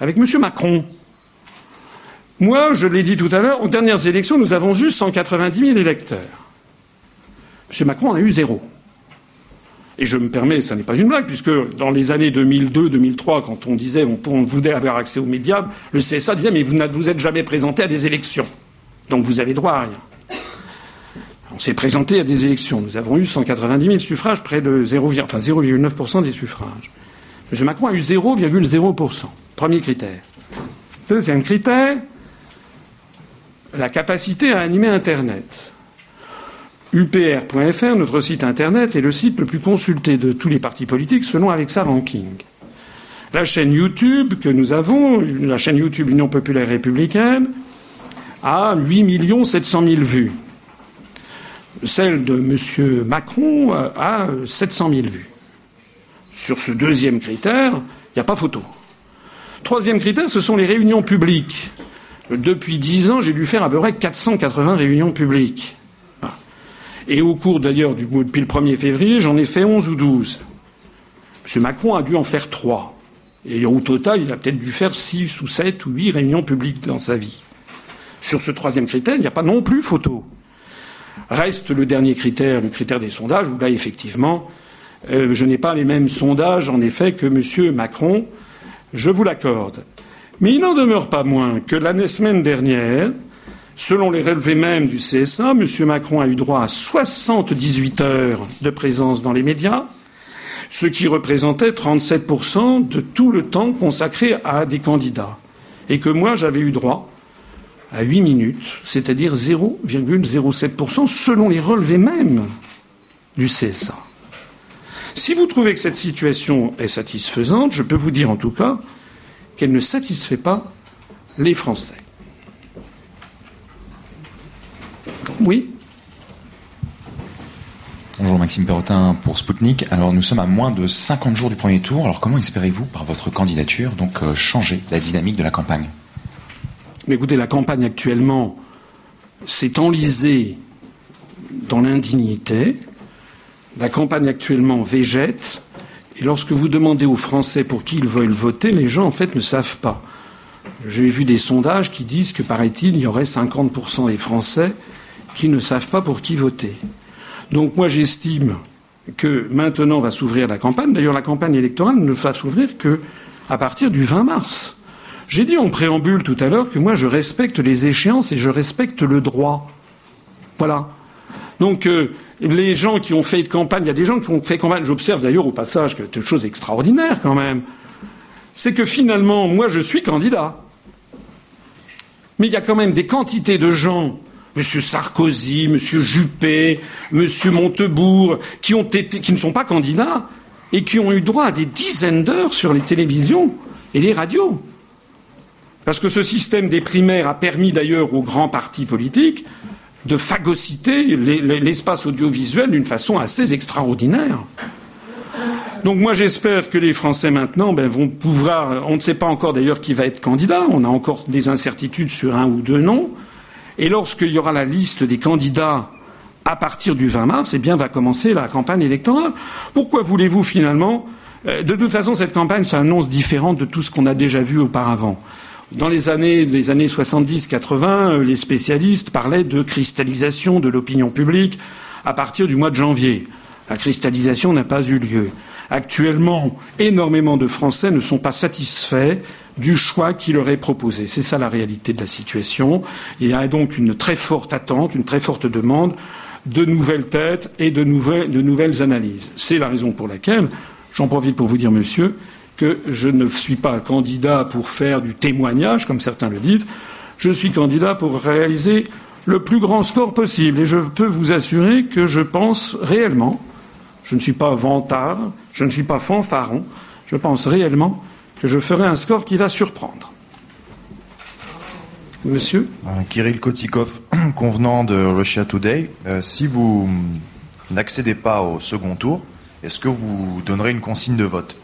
avec M. Macron. Moi, je l'ai dit tout à l'heure, aux dernières élections, nous avons eu 190 000 électeurs. M. Macron en a eu zéro. Et je me permets, ce n'est pas une blague, puisque dans les années 2002-2003, quand on disait on, voulait avoir accès aux médias, le CSA disait mais vous ne vous êtes jamais présenté à des élections, donc vous avez droit à rien. On s'est présenté à des élections. Nous avons eu 190 000 suffrages, près de 0,9% des suffrages. M. Macron a eu 0,0%. Premier critère. Deuxième critère, la capacité à animer Internet. UPR.fr, notre site internet, est le site le plus consulté de tous les partis politiques selon Alexa Ranking. La chaîne YouTube que nous avons, la chaîne YouTube Union populaire républicaine, a 8 700 000 vues. Celle de M. Macron a 700 000 vues. Sur ce deuxième critère, il n'y a pas photo. Troisième critère, ce sont les réunions publiques. Depuis dix ans, j'ai dû faire à peu près 480 réunions publiques. Et au cours d'ailleurs depuis le 1er février, j'en ai fait 11 ou 12. M. Macron a dû en faire trois. Et au total, il a peut-être dû faire six ou sept ou huit réunions publiques dans sa vie. Sur ce troisième critère, il n'y a pas non plus photo. Reste le dernier critère, le critère des sondages, où là, effectivement, euh, je n'ai pas les mêmes sondages, en effet, que M. Macron. Je vous l'accorde. Mais il n'en demeure pas moins que l'année semaine dernière, selon les relevés mêmes du CSA, M. Macron a eu droit à 78 heures de présence dans les médias, ce qui représentait 37% de tout le temps consacré à des candidats. Et que moi, j'avais eu droit à 8 minutes, c'est-à-dire 0,07% selon les relevés mêmes du CSA. Si vous trouvez que cette situation est satisfaisante, je peux vous dire en tout cas qu'elle ne satisfait pas les Français. Oui Bonjour Maxime Perrotin pour Spoutnik. Alors nous sommes à moins de 50 jours du premier tour. Alors comment espérez-vous, par votre candidature, donc euh, changer la dynamique de la campagne? Mais écoutez, la campagne actuellement s'est enlisée dans l'indignité. La campagne actuellement végète. Et lorsque vous demandez aux Français pour qui ils veulent voter, les gens en fait ne savent pas. J'ai vu des sondages qui disent que, paraît-il, il y aurait 50% des Français qui ne savent pas pour qui voter. Donc moi j'estime que maintenant va s'ouvrir la campagne. D'ailleurs la campagne électorale ne va s'ouvrir que à partir du 20 mars. J'ai dit en préambule tout à l'heure que moi je respecte les échéances et je respecte le droit. Voilà. Donc euh, les gens qui ont fait campagne, il y a des gens qui ont fait campagne. J'observe d'ailleurs au passage quelque chose d'extraordinaire quand même. C'est que finalement, moi je suis candidat. Mais il y a quand même des quantités de gens M. Sarkozy, M. Juppé, M. Montebourg, qui ne sont pas candidats et qui ont eu droit à des dizaines d'heures sur les télévisions et les radios. Parce que ce système des primaires a permis d'ailleurs aux grands partis politiques de phagocyter l'espace audiovisuel d'une façon assez extraordinaire. Donc moi j'espère que les Français maintenant ben, vont pouvoir. On ne sait pas encore d'ailleurs qui va être candidat. On a encore des incertitudes sur un ou deux noms. Et lorsqu'il y aura la liste des candidats à partir du 20 mars, eh bien, va commencer la campagne électorale. Pourquoi voulez-vous finalement euh, De toute façon, cette campagne s'annonce différente de tout ce qu'on a déjà vu auparavant. Dans les années, les années 70-80, euh, les spécialistes parlaient de cristallisation de l'opinion publique à partir du mois de janvier. La cristallisation n'a pas eu lieu. Actuellement, énormément de Français ne sont pas satisfaits du choix qui leur est proposé. C'est ça la réalité de la situation. Il y a donc une très forte attente, une très forte demande de nouvelles têtes et de nouvelles, analyses. C'est la raison pour laquelle, j'en profite pour vous dire, monsieur, que je ne suis pas candidat pour faire du témoignage, comme certains le disent. Je suis candidat pour réaliser le plus grand score possible. Et je peux vous assurer que je pense réellement, je ne suis pas vantard, je ne suis pas fanfaron, je pense réellement que je ferai un score qui va surprendre. Monsieur euh, Kirill Kotikov, [clears throat] convenant de Russia Today, euh, si vous n'accédez pas au second tour, est-ce que vous donnerez une consigne de vote?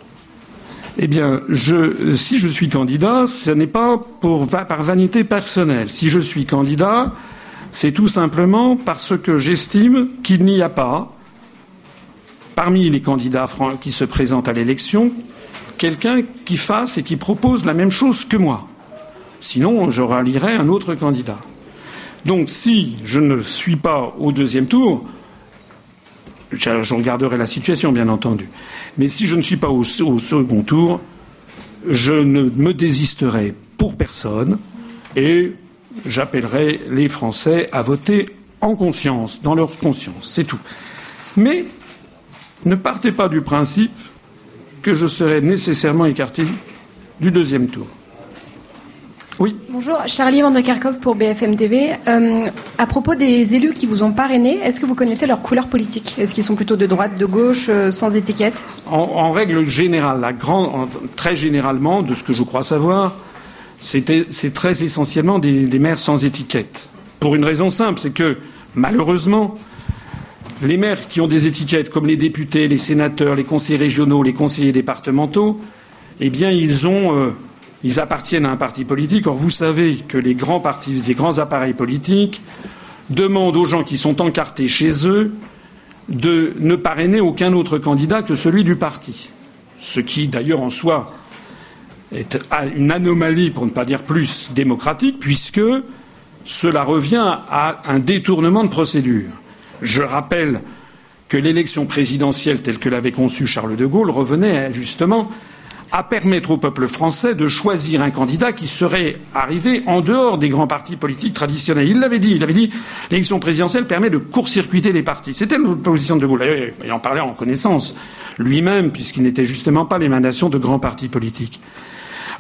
Eh bien, je, si je suis candidat, ce n'est pas pour, par vanité personnelle. Si je suis candidat, c'est tout simplement parce que j'estime qu'il n'y a pas, parmi les candidats qui se présentent à l'élection, quelqu'un qui fasse et qui propose la même chose que moi. Sinon, je rallierai un autre candidat. Donc, si je ne suis pas au deuxième tour, je regarderai la situation, bien entendu. Mais si je ne suis pas au, au second tour, je ne me désisterai pour personne et j'appellerai les Français à voter en conscience, dans leur conscience. C'est tout. Mais ne partez pas du principe que je serai nécessairement écarté du deuxième tour. Oui. Bonjour, Charlie Vandekerkov pour BFM TV. Euh, à propos des élus qui vous ont parrainé, est-ce que vous connaissez leur couleur politique Est-ce qu'ils sont plutôt de droite, de gauche, euh, sans étiquette? En, règle générale, la grande, très généralement, de ce que je crois savoir, c'est très essentiellement des, des maires sans étiquette. Pour une raison simple, c'est que malheureusement, les maires qui ont des étiquettes comme les députés, les sénateurs, les conseillers régionaux, les conseillers départementaux, eh bien, ils euh, ils appartiennent à un parti politique. Or, vous savez que les grands partis, les grands appareils politiques demandent aux gens qui sont encartés chez eux de ne parrainer aucun autre candidat que celui du parti. Ce qui, d'ailleurs, en soi, est une anomalie, pour ne pas dire plus, démocratique, puisque cela revient à un détournement de procédure. Je rappelle que l'élection présidentielle telle que l'avait conçue Charles de Gaulle revenait justement à permettre au peuple français de choisir un candidat qui serait arrivé en dehors des grands partis politiques traditionnels. Il l'avait dit, il avait dit l'élection présidentielle permet de court-circuiter les partis. C'était la position de De Gaulle. Il en parlait en connaissance lui-même, puisqu'il n'était justement pas l'émanation de grands partis politiques.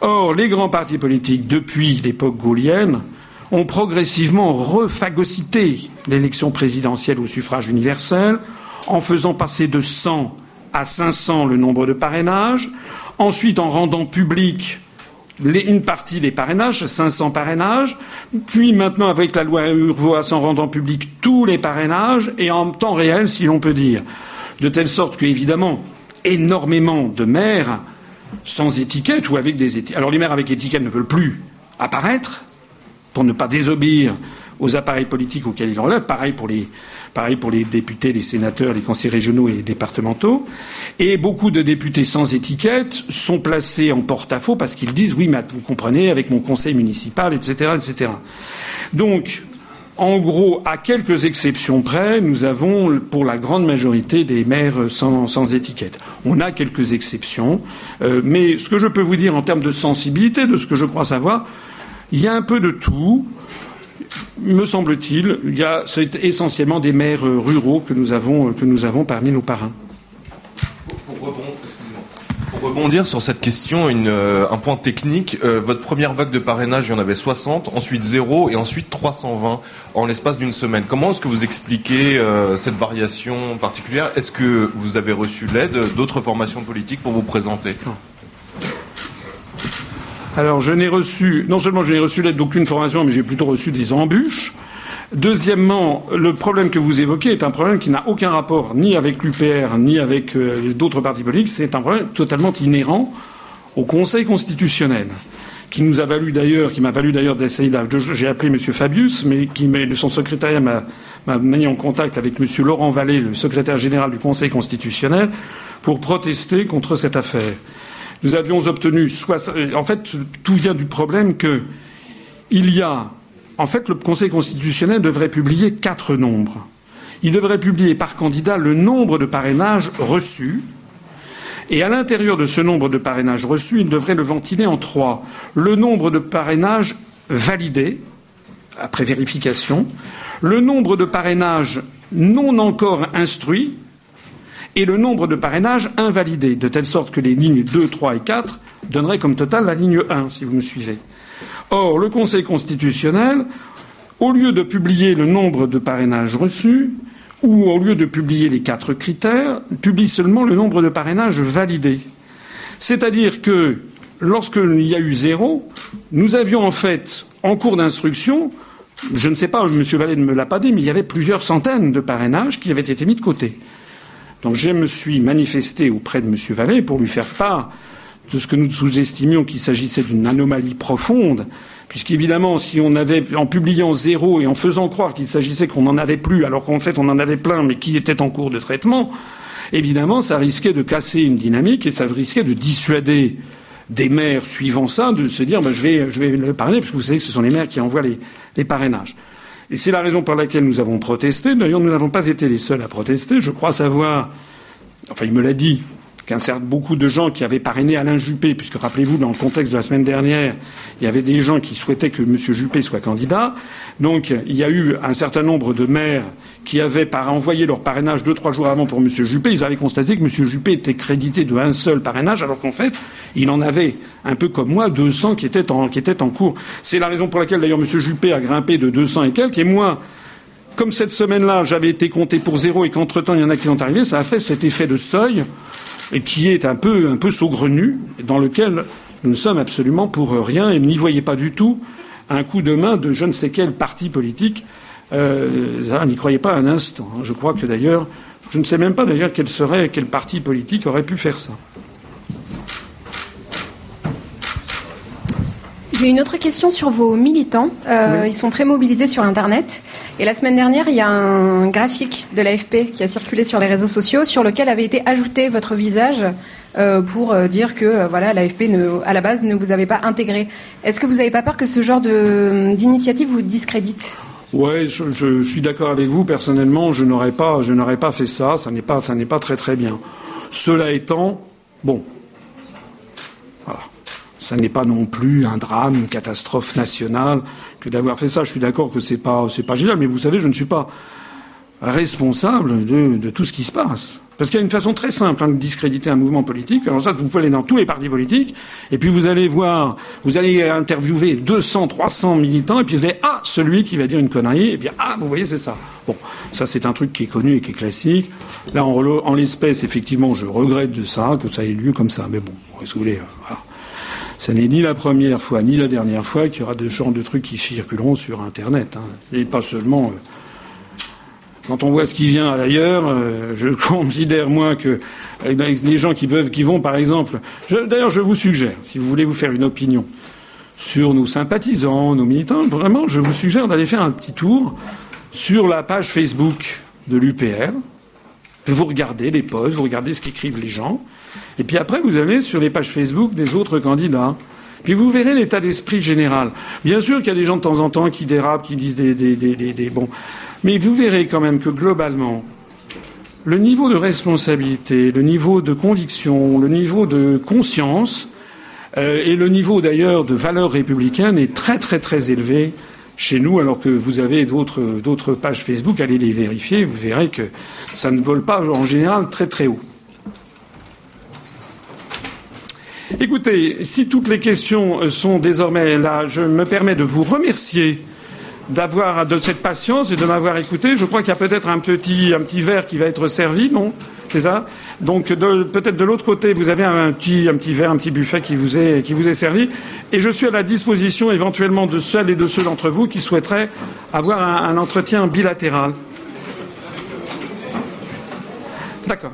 Or, les grands partis politiques, depuis l'époque gaulienne, ont progressivement refagocité l'élection présidentielle au suffrage universel en faisant passer de 100 à 500 le nombre de parrainages, ensuite en rendant public une partie des parrainages, 500 parrainages, puis maintenant avec la loi Urvoas en rendant public tous les parrainages et en temps réel, si l'on peut dire, de telle sorte que, évidemment, énormément de maires sans étiquette ou avec des étiquettes. Alors les maires avec étiquette ne veulent plus apparaître pour ne pas désobéir aux appareils politiques auxquels ils relèvent. Pareil pour les, pour les députés, les sénateurs, les conseillers régionaux et départementaux. Et beaucoup de députés sans étiquette sont placés en porte-à-faux parce qu'ils disent oui, mais vous comprenez, avec mon conseil municipal, etc.. Donc, en gros, à quelques exceptions près, nous avons pour la grande majorité des maires sans, sans étiquette. On a quelques exceptions, euh, mais ce que je peux vous dire en termes de sensibilité, de ce que je crois savoir, il y a un peu de tout. Me semble-t-il, il y a c'est essentiellement des maires ruraux que nous avons, que nous avons parmi nos parrains. Pour rebondir sur cette question, une, euh, un point technique. Euh, votre première vague de parrainage, il y en avait 60, ensuite 0 et ensuite 320 en l'espace d'une semaine. Comment est-ce que vous expliquez euh, cette variation particulière? Est-ce que vous avez reçu l'aide d'autres formations politiques pour vous présenter? Alors, je n'ai reçu, non seulement je n'ai reçu l'aide d'aucune formation, mais j'ai plutôt reçu des embûches. Deuxièmement, le problème que vous évoquez est un problème qui n'a aucun rapport ni avec l'UPR ni avec euh, d'autres partis politiques. C'est un problème totalement inhérent au Conseil constitutionnel, qui nous a valu d'ailleurs, qui m'a valu d'ailleurs d'essayer. J'ai appelé M. Fabius, mais qui son secrétariat m'a mis en contact avec M. Laurent Vallée, le secrétaire général du Conseil constitutionnel, pour protester contre cette affaire. Nous avions obtenu. En fait, tout vient du problème que il y a en fait, le Conseil constitutionnel devrait publier quatre nombres. Il devrait publier par candidat le nombre de parrainages reçus. Et à l'intérieur de ce nombre de parrainages reçus, il devrait le ventiler en trois. Le nombre de parrainages validés, après vérification, le nombre de parrainages non encore instruits, et le nombre de parrainages invalidés, de telle sorte que les lignes 2, 3 et 4 donneraient comme total la ligne 1, si vous me suivez. Or, le Conseil constitutionnel, au lieu de publier le nombre de parrainages reçus, ou au lieu de publier les quatre critères, publie seulement le nombre de parrainages validés. C'est-à-dire que lorsqu'il y a eu zéro, nous avions en fait, en cours d'instruction, je ne sais pas, M. Vallée ne me l'a pas dit, mais il y avait plusieurs centaines de parrainages qui avaient été mis de côté. Donc je me suis manifesté auprès de M. Vallée pour lui faire part de ce que nous sous-estimions qu'il s'agissait d'une anomalie profonde, puisqu'évidemment, si on avait, en publiant zéro et en faisant croire qu'il s'agissait qu'on n'en avait plus, alors qu'en fait on en avait plein, mais qui étaient en cours de traitement, évidemment, ça risquait de casser une dynamique et ça risquait de dissuader des maires suivant ça de se dire ben, je, vais, je le parrainer, parce que vous savez que ce sont les maires qui envoient les parrainages. Et c'est la raison pour laquelle nous avons protesté. D'ailleurs, nous n'avons pas été les seuls à protester. Je crois savoir, enfin, il me l'a dit, qu'un certain beaucoup de gens qui avaient parrainé Alain Juppé, puisque rappelez-vous, dans le contexte de la semaine dernière, il y avait des gens qui souhaitaient que M. Juppé soit candidat. Donc, il y a eu un certain nombre de maires qui avaient envoyé leur parrainage deux, trois jours avant pour M. Juppé. Ils avaient constaté que M. Juppé était crédité de un seul parrainage, alors qu'en fait, il en avait, un peu comme moi, 200 qui étaient en, qui étaient en cours. C'est la raison pour laquelle, d'ailleurs, M. Juppé a grimpé de 200 et quelques, et moi, comme cette semaine-là, j'avais été compté pour zéro et qu'entre-temps, il y en a qui sont arrivés, ça a fait cet effet de seuil et qui est un peu, un peu saugrenu, dans lequel nous ne sommes absolument pour rien et n'y voyez pas du tout un coup de main de je ne sais quel parti politique. Euh, n'y croyez pas un instant. Je crois que d'ailleurs, je ne sais même pas d'ailleurs quel serait, quel parti politique aurait pu faire ça. J'ai une autre question sur vos militants. Euh, Ils sont très mobilisés sur Internet. Et la semaine dernière, il y a un graphique de l'AFP qui a circulé sur les réseaux sociaux sur lequel avait été ajouté votre visage euh, pour euh, dire que voilà, l'AFP, à la base, ne vous avait pas intégré. Est-ce que vous n'avez pas peur que ce genre d'initiative vous discrédite? Ouais, je, je- je suis d'accord avec vous. Personnellement, je n'aurais pas, je n'aurais pas fait ça. Ça n'est pas, ça n'est pas très très bien. Cela étant, bon, ça n'est pas non plus un drame, une catastrophe nationale que d'avoir fait ça. Je suis d'accord que c'est pas, c'est pas génial, mais vous savez, je ne suis pas responsable de, tout ce qui se passe. Parce qu'il y a une façon très simple hein, de discréditer un mouvement politique. Alors ça, vous pouvez aller dans tous les partis politiques, et puis vous allez voir, vous allez interviewer 200, 300 militants, et puis vous allez ah celui qui va dire une connerie, et puis ah vous voyez c'est ça. Bon, ça c'est un truc qui est connu et qui est classique. Là en, en l'espèce, effectivement, je regrette de ça que ça ait lieu comme ça, mais bon, si vous voulez, voilà. Ça n'est ni la première fois ni la dernière fois qu'il y aura de ce genre de trucs qui circuleront sur Internet, hein. et pas seulement. euh, quand on voit ce qui vient ailleurs, euh, je [laughs] considère moi que euh, les gens qui peuvent, qui vont par exemple, d'ailleurs je vous suggère, si vous voulez vous faire une opinion sur nos sympathisants, nos militants, vraiment je vous suggère d'aller faire un petit tour sur la page Facebook de l'UPR. Vous regardez les posts, vous regardez ce qu'écrivent les gens, et puis après vous allez sur les pages Facebook des autres candidats. Puis vous verrez l'état d'esprit général. Bien sûr qu'il y a des gens de temps en temps qui dérapent, qui disent des, des, des, bons. Mais vous verrez quand même que globalement, le niveau de responsabilité, le niveau de conviction, le niveau de conscience euh, et le niveau d'ailleurs de valeurs républicaines est très très très élevé chez nous, alors que vous avez d'autres pages Facebook, allez les vérifier, vous verrez que ça ne vole pas en général très très haut. Écoutez, si toutes les questions euh, sont désormais là, je me permets de vous remercier d'avoir de cette patience et de m'avoir écouté. Je crois qu'il y a peut-être un petit, un petit verre qui va être servi, non? C'est ça? Donc peut-être de l'autre côté, vous avez un petit, verre, un petit buffet qui vous, est, qui vous est servi. Et je suis à la disposition éventuellement de celles et de ceux d'entre vous qui souhaiteraient avoir un, un entretien bilatéral. D'accord.